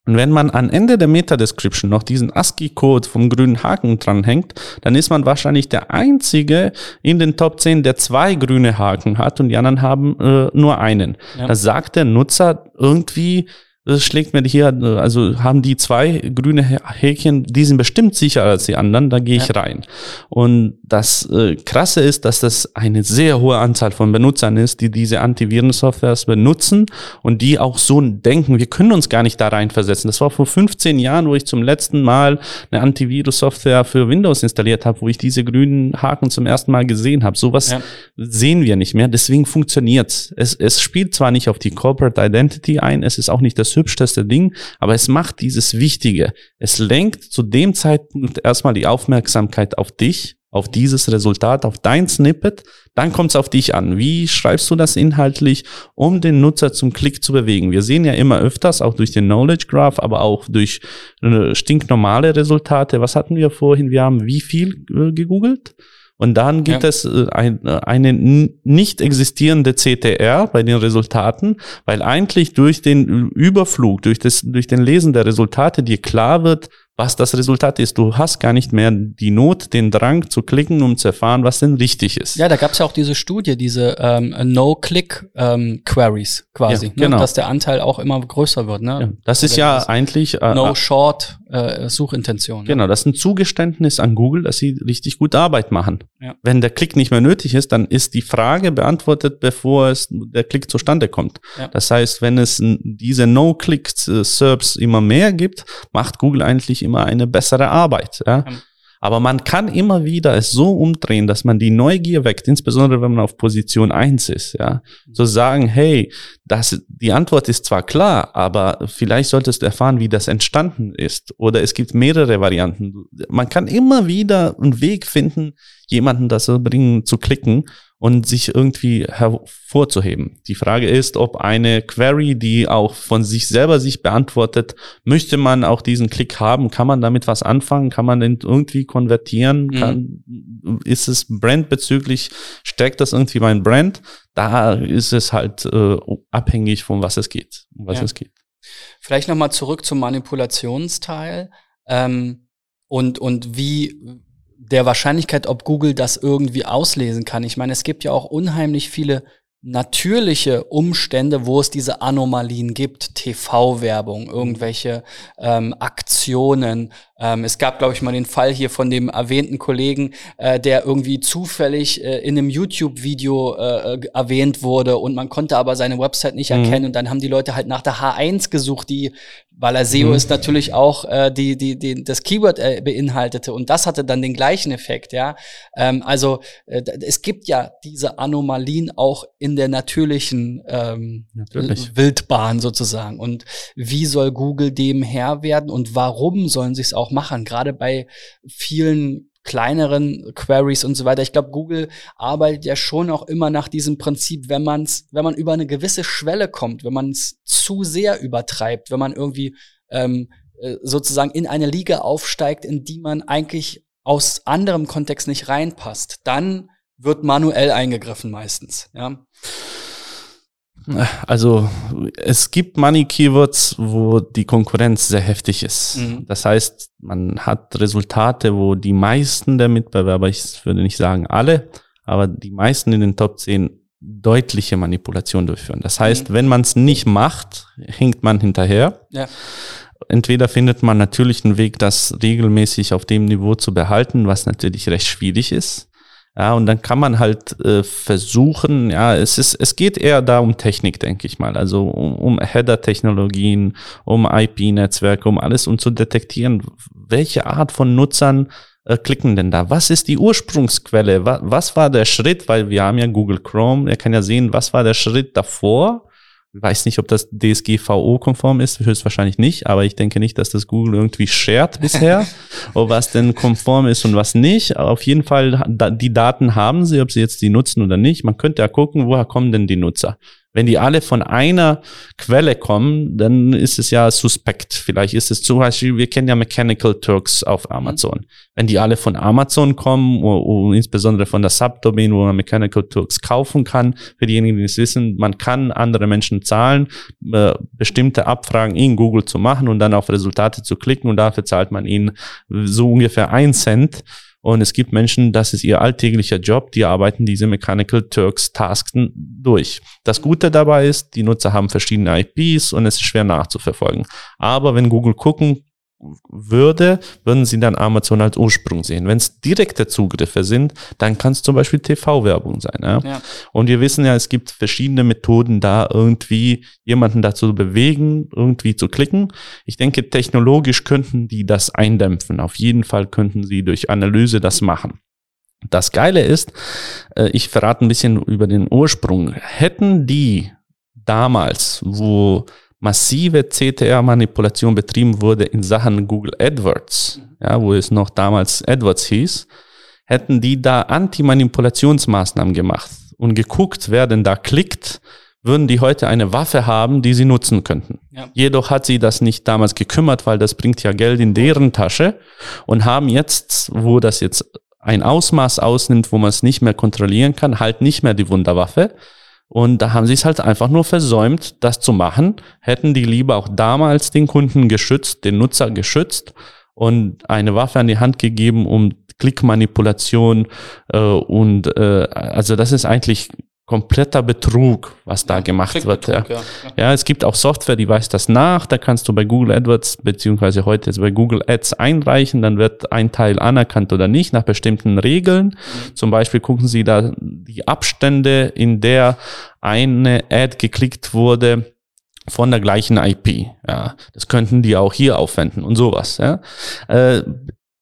Und wenn man am Ende der Meta-Description noch diesen ASCII-Code vom grünen Haken dranhängt, dann ist man wahrscheinlich der Einzige in den Top 10, der zwei grüne Haken hat und die anderen haben äh, nur einen. Ja. Da sagt der Nutzer irgendwie, das schlägt mir hier, also haben die zwei grüne Häkchen, die sind bestimmt sicherer als die anderen, da gehe ich ja. rein. Und das äh, Krasse ist, dass das eine sehr hohe Anzahl von Benutzern ist, die diese Antivirensoftwares benutzen und die auch so denken, wir können uns gar nicht da reinversetzen. Das war vor 15 Jahren, wo ich zum letzten Mal eine Antivirus-Software für Windows installiert habe, wo ich diese grünen Haken zum ersten Mal gesehen habe. Sowas ja. sehen wir nicht mehr, deswegen funktioniert's. Es, es spielt zwar nicht auf die Corporate Identity ein, es ist auch nicht das hübscheste Ding, aber es macht dieses Wichtige. Es lenkt zu dem Zeitpunkt erstmal die Aufmerksamkeit auf dich, auf dieses Resultat, auf dein Snippet, dann kommt es auf dich an. Wie schreibst du das inhaltlich, um den Nutzer zum Klick zu bewegen? Wir sehen ja immer öfters, auch durch den Knowledge Graph, aber auch durch äh, stinknormale Resultate. Was hatten wir vorhin? Wir haben wie viel äh, gegoogelt? Und dann gibt ja. es äh, ein, äh, eine nicht existierende CTR bei den Resultaten, weil eigentlich durch den Überflug, durch, das, durch den Lesen der Resultate dir klar wird, was das Resultat ist. Du hast gar nicht mehr die Not, den Drang zu klicken, um zu erfahren, was denn richtig ist. Ja, da gab es ja auch diese Studie, diese ähm, No-Click-Queries ähm, quasi, ja, ne? genau. dass der Anteil auch immer größer wird. Ne? Ja, das ist ja das eigentlich äh, No-Short äh, Suchintention. Ne? Genau, das ist ein Zugeständnis an Google, dass sie richtig gut Arbeit machen. Ja. Wenn der Klick nicht mehr nötig ist, dann ist die Frage beantwortet, bevor es der Klick zustande kommt. Das heißt, wenn es diese No-Click-Serbs immer mehr gibt, macht Google eigentlich immer eine bessere Arbeit. Ja? Aber man kann immer wieder es so umdrehen, dass man die Neugier weckt, insbesondere wenn man auf Position eins ist, ja. So sagen, hey, das, die Antwort ist zwar klar, aber vielleicht solltest du erfahren, wie das entstanden ist. Oder es gibt mehrere Varianten. Man kann immer wieder einen Weg finden, jemanden dazu bringen, zu klicken und sich irgendwie hervorzuheben. Die Frage ist, ob eine Query, die auch von sich selber sich beantwortet, möchte man auch diesen Klick haben? Kann man damit was anfangen? Kann man den irgendwie konvertieren? Mhm. Kann, ist es brandbezüglich, steckt das irgendwie mein Brand? Da ist es halt äh, abhängig von was es geht, um was ja. es geht. Vielleicht nochmal zurück zum Manipulationsteil. Ähm, und, und wie, der Wahrscheinlichkeit, ob Google das irgendwie auslesen kann. Ich meine, es gibt ja auch unheimlich viele natürliche Umstände, wo es diese Anomalien gibt, TV-Werbung, irgendwelche ähm, Aktionen, ähm, es gab, glaube ich, mal den Fall hier von dem erwähnten Kollegen, äh, der irgendwie zufällig äh, in einem YouTube-Video äh, äh erwähnt wurde und man konnte aber seine Website nicht mhm. erkennen und dann haben die Leute halt nach der H1 gesucht, die, weil er SEO mhm. ist, natürlich auch äh, die, die, die, das Keyword äh, beinhaltete und das hatte dann den gleichen Effekt, ja. Ähm, also äh, es gibt ja diese Anomalien auch in der natürlichen ähm, Natürlich. Wildbahn sozusagen und wie soll Google dem Herr werden und warum sollen sie es auch machen, gerade bei vielen kleineren Queries und so weiter. Ich glaube, Google arbeitet ja schon auch immer nach diesem Prinzip, wenn man's, wenn man über eine gewisse Schwelle kommt, wenn man es zu sehr übertreibt, wenn man irgendwie ähm, äh, sozusagen in eine Liga aufsteigt, in die man eigentlich aus anderem Kontext nicht reinpasst, dann wird manuell eingegriffen meistens. Ja. Also es gibt Money Keywords, wo die Konkurrenz sehr heftig ist. Mhm. Das heißt, man hat Resultate, wo die meisten der Mitbewerber, ich würde nicht sagen alle, aber die meisten in den Top 10 deutliche Manipulation durchführen. Das heißt, mhm. wenn man es nicht macht, hinkt man hinterher. Ja. Entweder findet man natürlich einen Weg, das regelmäßig auf dem Niveau zu behalten, was natürlich recht schwierig ist. Ja, und dann kann man halt äh, versuchen, ja, es ist, es geht eher da um Technik, denke ich mal. Also um, um Header-Technologien, um IP-Netzwerke, um alles, um zu detektieren, welche Art von Nutzern äh, klicken denn da? Was ist die Ursprungsquelle? Was, was war der Schritt? Weil wir haben ja Google Chrome, er kann ja sehen, was war der Schritt davor? Ich weiß nicht, ob das DSGVO-konform ist, höchstwahrscheinlich nicht, aber ich denke nicht, dass das Google irgendwie shared bisher, <laughs> ob was denn konform ist und was nicht. Auf jeden Fall, die Daten haben sie, ob sie jetzt die nutzen oder nicht. Man könnte ja gucken, woher kommen denn die Nutzer? Wenn die alle von einer Quelle kommen, dann ist es ja suspekt. Vielleicht ist es zum Beispiel, wir kennen ja Mechanical Turks auf mhm. Amazon. Wenn die alle von Amazon kommen, und, und insbesondere von der Subdomain, wo man Mechanical Turks kaufen kann, für diejenigen, die es wissen, man kann andere Menschen zahlen, äh, bestimmte Abfragen in Google zu machen und dann auf Resultate zu klicken und dafür zahlt man ihnen so ungefähr ein Cent. Und es gibt Menschen, das ist ihr alltäglicher Job, die arbeiten diese Mechanical Turks Tasks durch. Das Gute dabei ist, die Nutzer haben verschiedene IPs und es ist schwer nachzuverfolgen. Aber wenn Google gucken würde, würden Sie dann Amazon als Ursprung sehen. Wenn es direkte Zugriffe sind, dann kann es zum Beispiel TV-Werbung sein. Ja? ja? Und wir wissen ja, es gibt verschiedene Methoden, da irgendwie jemanden dazu bewegen, irgendwie zu klicken. Ich denke, technologisch könnten die das eindämpfen. Auf jeden Fall könnten sie durch Analyse das machen. Das Geile ist, äh, ich verrate ein bisschen über den Ursprung. Hätten die damals, wo massive CTR-Manipulation betrieben wurde in Sachen Google AdWords, ja, wo es noch damals AdWords hieß, hätten die da Anti-Manipulationsmaßnahmen gemacht und geguckt, wer denn da klickt, würden die heute eine Waffe haben, die sie nutzen könnten. Ja. Jedoch hat sie das nicht damals gekümmert, weil das bringt ja Geld in deren Tasche und haben jetzt, wo das jetzt ein Ausmaß ausnimmt, wo man es nicht mehr kontrollieren kann, halt nicht mehr die Wunderwaffe, und da haben sie es halt einfach nur versäumt, das zu machen. Hätten die lieber auch damals den Kunden geschützt, den Nutzer geschützt und eine Waffe an die Hand gegeben, um Klickmanipulation äh, und äh, also das ist eigentlich kompletter Betrug, was da gemacht wird. Ja. Ja. ja, es gibt auch Software, die weist das nach. Da kannst du bei Google AdWords beziehungsweise heute jetzt bei Google Ads einreichen. Dann wird ein Teil anerkannt oder nicht nach bestimmten Regeln. Mhm. Zum Beispiel gucken Sie da die Abstände, in der eine Ad geklickt wurde von der gleichen IP. Ja, das könnten die auch hier aufwenden und sowas. Ja. Äh,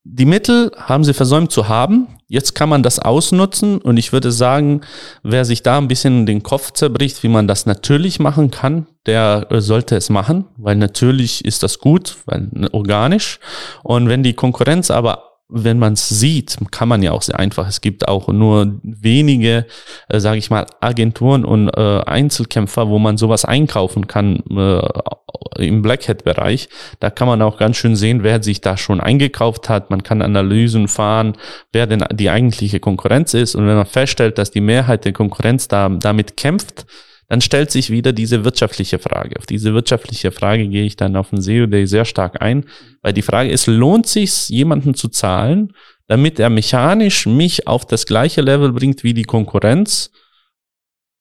die Mittel haben sie versäumt zu haben. Jetzt kann man das ausnutzen und ich würde sagen, wer sich da ein bisschen den Kopf zerbricht, wie man das natürlich machen kann, der äh, sollte es machen, weil natürlich ist das gut, weil organisch. Und wenn die Konkurrenz aber wenn man es sieht, kann man ja auch sehr einfach. Es gibt auch nur wenige, äh, sage ich mal, Agenturen und äh, Einzelkämpfer, wo man sowas einkaufen kann äh, im Blackhead-Bereich. Da kann man auch ganz schön sehen, wer sich da schon eingekauft hat. Man kann Analysen fahren, wer denn die eigentliche Konkurrenz ist. Und wenn man feststellt, dass die Mehrheit der Konkurrenz da, damit kämpft, dann stellt sich wieder diese wirtschaftliche Frage. Auf diese wirtschaftliche Frage gehe ich dann auf den SEO Day sehr stark ein, weil die Frage ist, lohnt sich jemanden zu zahlen, damit er mechanisch mich auf das gleiche Level bringt wie die Konkurrenz,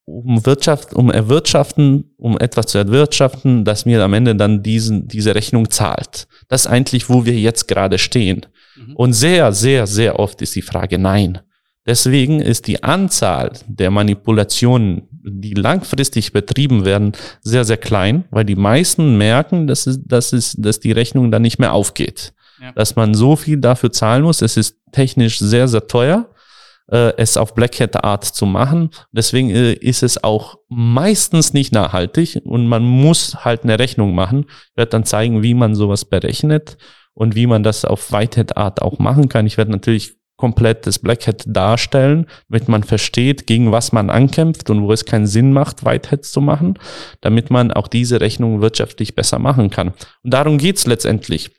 um Wirtschaft, um erwirtschaften, um etwas zu erwirtschaften, das mir am Ende dann diesen, diese Rechnung zahlt. Das ist eigentlich, wo wir jetzt gerade stehen. Mhm. Und sehr, sehr, sehr oft ist die Frage nein. Deswegen ist die Anzahl der Manipulationen, die langfristig betrieben werden, sehr, sehr klein, weil die meisten merken, dass, es, dass, es, dass die Rechnung dann nicht mehr aufgeht. Ja. Dass man so viel dafür zahlen muss. Es ist technisch sehr, sehr teuer, äh, es auf Black Hat Art zu machen. Deswegen äh, ist es auch meistens nicht nachhaltig und man muss halt eine Rechnung machen. Ich werde dann zeigen, wie man sowas berechnet und wie man das auf Whitehead Art auch machen kann. Ich werde natürlich komplett das Black Hat darstellen, damit man versteht, gegen was man ankämpft und wo es keinen Sinn macht, Whiteheads zu machen, damit man auch diese Rechnung wirtschaftlich besser machen kann. Und darum geht's letztendlich.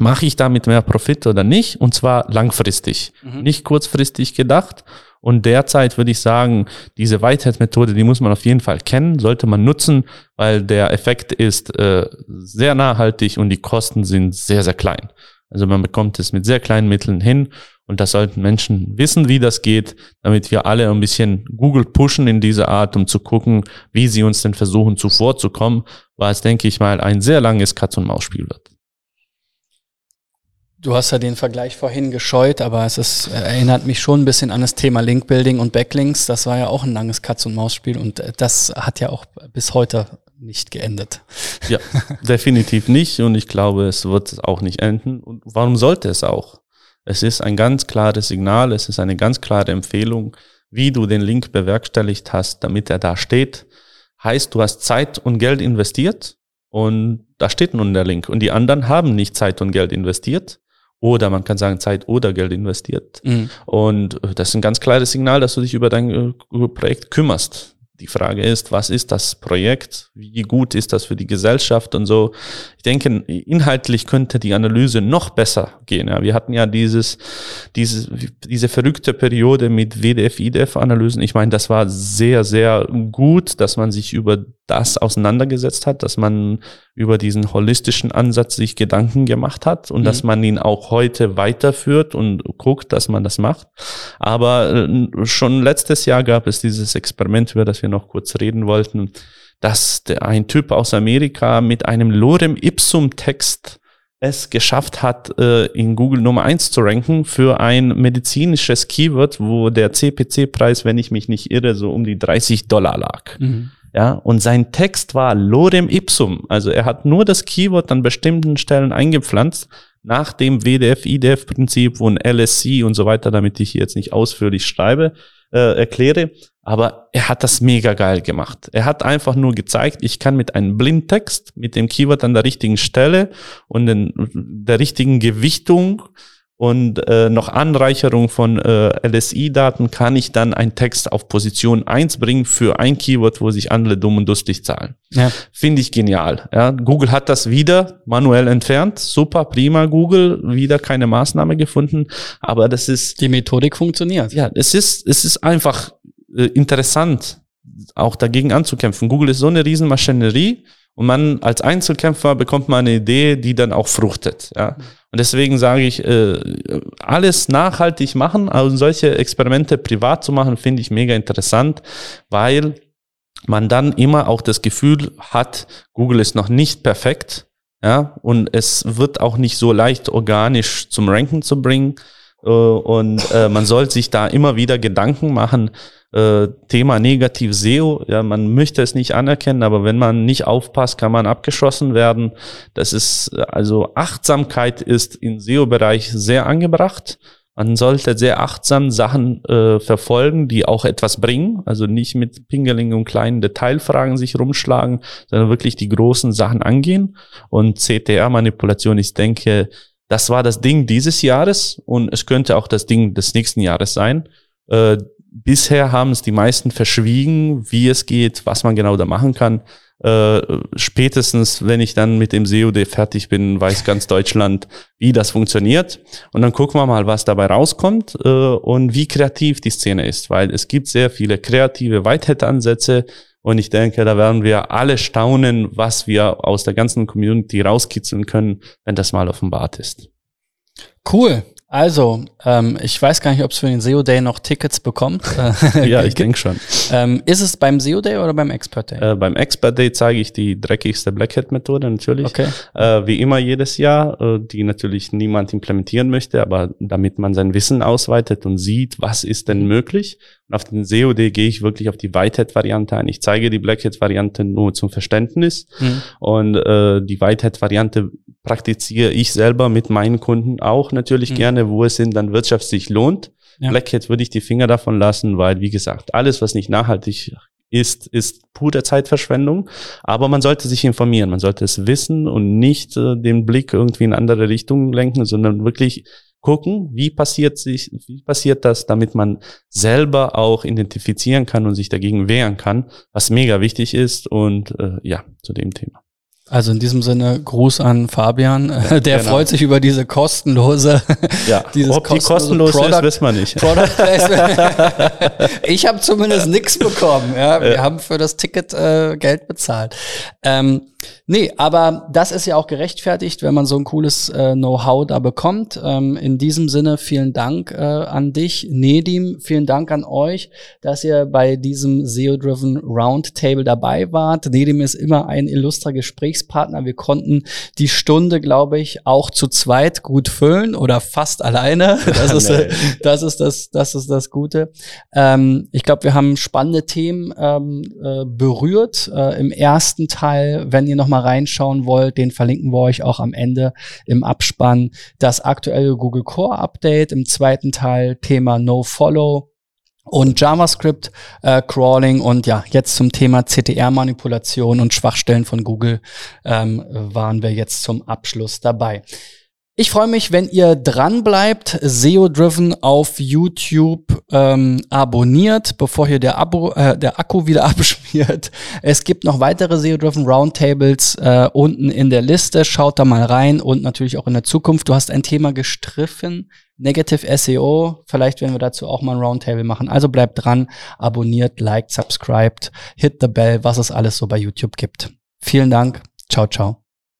Mache ich damit mehr Profit oder nicht? Und zwar langfristig, mhm. nicht kurzfristig gedacht. Und derzeit würde ich sagen, diese Whitehead-Methode, die muss man auf jeden Fall kennen, sollte man nutzen, weil der Effekt ist äh, sehr nachhaltig und die Kosten sind sehr, sehr klein. Also man bekommt es mit sehr kleinen Mitteln hin und das sollten Menschen wissen, wie das geht, damit wir alle ein bisschen Google pushen in dieser Art, um zu gucken, wie sie uns denn versuchen zuvorzukommen, weil es, denke ich mal, ein sehr langes Katz-und-Maus-Spiel wird. Du hast ja den Vergleich vorhin gescheut, aber es ist, äh, erinnert mich schon ein bisschen an das Thema Linkbuilding und Backlinks. Das war ja auch ein langes Katz-und-Maus-Spiel und äh, das hat ja auch bis heute nicht geendet. Ja, definitiv nicht und ich glaube, es wird auch nicht enden. Und warum sollte es auch? Es ist ein ganz klares Signal, es ist eine ganz klare Empfehlung, wie du den Link bewerkstelligt hast, damit er da steht. Heißt, du hast Zeit und Geld investiert und da steht nun der Link. Und die anderen haben nicht Zeit und Geld investiert. Oder man kann sagen, Zeit oder Geld investiert. Mhm. Und das ist ein ganz klares Signal, dass du dich über dein äh, Projekt kümmerst. Die Frage ist, was ist das Projekt? Wie gut ist das für die Gesellschaft und so? Ich denke, inhaltlich könnte die Analyse noch besser gehen. Ja, wir hatten ja dieses, dieses, diese verrückte Periode mit WDF, IDF-Analysen. Ich meine, das war sehr, sehr gut, dass man sich über das auseinandergesetzt hat, dass man über diesen holistischen Ansatz sich Gedanken gemacht hat und mhm. dass man ihn auch heute weiterführt und guckt, dass man das macht. Aber äh, schon letztes Jahr gab es dieses Experiment, über das wir noch kurz reden wollten, dass ein Typ aus Amerika mit einem Lorem Ipsum Text es geschafft hat, äh, in Google Nummer eins zu ranken für ein medizinisches Keyword, wo der CPC-Preis, wenn ich mich nicht irre, so um die 30 Dollar lag. Mhm. Ja, und sein Text war Lorem Ipsum. Also er hat nur das Keyword an bestimmten Stellen eingepflanzt, nach dem WDF-IDF-Prinzip, ein LSC und so weiter, damit ich hier jetzt nicht ausführlich schreibe, äh, erkläre. Aber er hat das mega geil gemacht. Er hat einfach nur gezeigt, ich kann mit einem Blindtext, mit dem Keyword an der richtigen Stelle und den, der richtigen Gewichtung und äh, noch Anreicherung von äh, LSI-Daten kann ich dann einen Text auf Position eins bringen für ein Keyword, wo sich andere dumm und durstig zahlen. Ja. Finde ich genial. Ja, Google hat das wieder manuell entfernt. Super, prima, Google. Wieder keine Maßnahme gefunden. Aber das ist... Die Methodik funktioniert. Ja, es ist, es ist einfach äh, interessant, auch dagegen anzukämpfen. Google ist so eine Riesenmaschinerie und man als Einzelkämpfer bekommt man eine Idee, die dann auch fruchtet. Ja. Und deswegen sage ich, äh, alles nachhaltig machen, also solche Experimente privat zu machen, finde ich mega interessant, weil man dann immer auch das Gefühl hat, Google ist noch nicht perfekt. Ja, und es wird auch nicht so leicht organisch zum Ranken zu bringen. Äh, und äh, man soll sich da immer wieder Gedanken machen, äh, Thema negativ SEO, ja, man möchte es nicht anerkennen, aber wenn man nicht aufpasst, kann man abgeschossen werden. Das ist, also Achtsamkeit ist im SEO-Bereich sehr angebracht. Man sollte sehr achtsam Sachen äh, verfolgen, die auch etwas bringen. Also nicht mit Pingeling und kleinen Detailfragen sich rumschlagen, sondern wirklich die großen Sachen angehen. Und CTR-Manipulation, ich denke, das war das Ding dieses Jahres und es könnte auch das Ding des nächsten Jahres sein. Äh, bisher haben es die meisten verschwiegen, wie es geht, was man genau da machen kann. Äh, spätestens, wenn ich dann mit dem COD fertig bin, weiß ganz Deutschland, wie das funktioniert. Und dann gucken wir mal, was dabei rauskommt äh, und wie kreativ die Szene ist, weil es gibt sehr viele kreative Whitehead-Ansätze und ich denke, da werden wir alle staunen, was wir aus der ganzen Community rauskitzeln können, wenn das mal offenbart ist. Cool. Also, ähm, ich weiß gar nicht, ob es für den SEO Day noch Tickets bekommt. <laughs> ja, <laughs> ich denke schon. Ähm, ist es beim SEO Day oder beim Expert Day? Äh, beim Expert Day zeige ich die dreckigste Blackhead-Methode natürlich. Okay. Äh, wie immer jedes Jahr, äh, die natürlich niemand implementieren möchte, aber damit man sein Wissen ausweitet und sieht, was ist denn möglich. Und auf den SEO-Day gehe ich wirklich auf die Whitehead-Variante ein. Ich zeige die Blackhead-Variante nur zum Verständnis. Mhm. Und äh, die Whitehead-Variante praktiziere ich selber mit meinen Kunden auch natürlich mhm. gerne, wo es denn dann wirtschaftlich lohnt. Ja. Blackhead würde ich die Finger davon lassen, weil, wie gesagt, alles, was nicht nachhaltig ist, ist pure Zeitverschwendung. Aber man sollte sich informieren, man sollte es wissen und nicht äh, den Blick irgendwie in andere Richtungen lenken, sondern wirklich gucken, wie passiert sich, wie passiert das, damit man selber auch identifizieren kann und sich dagegen wehren kann, was mega wichtig ist und äh, ja, zu dem Thema. Also in diesem Sinne Gruß an Fabian. Ja, <laughs> der genau. freut sich über diese kostenlose. <laughs> Ja, dieses ob die kostenlos Product, ist, wissen wir nicht. <laughs> ich habe zumindest nichts bekommen. Ja, wir ja. haben für das Ticket äh, Geld bezahlt. Ähm, Nee, aber das ist ja auch gerechtfertigt, wenn man so ein cooles äh, Know-how da bekommt. Ähm, in diesem Sinne vielen Dank äh, an dich, Nedim. Vielen Dank an euch, dass ihr bei diesem SEO-Driven Roundtable dabei wart. Nedim ist immer ein illustrer Gesprächspartner. Wir konnten die Stunde, glaube ich, auch zu zweit gut füllen oder fast alleine. <laughs> Das ist, äh, das, ist das, das ist das Gute. Ähm, ich glaube, wir haben spannende Themen ähm, äh, berührt. Äh, Im ersten Teil, wenn ihr noch mal reinschauen wollt, den verlinken wir euch auch am Ende im Abspann. Das aktuelle Google Core Update im zweiten Teil, Thema No Follow und JavaScript äh, Crawling und ja, jetzt zum Thema CTR-Manipulation und Schwachstellen von Google ähm, waren wir jetzt zum Abschluss dabei. Ich freue mich, wenn ihr dran bleibt, SEO Driven auf YouTube ähm, abonniert, bevor hier der, Abo, äh, der Akku wieder <laughs> abschmiert. Es gibt noch weitere SEO Driven Roundtables äh, unten in der Liste. Schaut da mal rein und natürlich auch in der Zukunft. Du hast ein Thema gestriffen, Negative SEO. Vielleicht werden wir dazu auch mal ein Roundtable machen. Also bleibt dran, abonniert, liked, subscribed, hit the bell, was es alles so bei YouTube gibt. Vielen Dank. Ciao, ciao.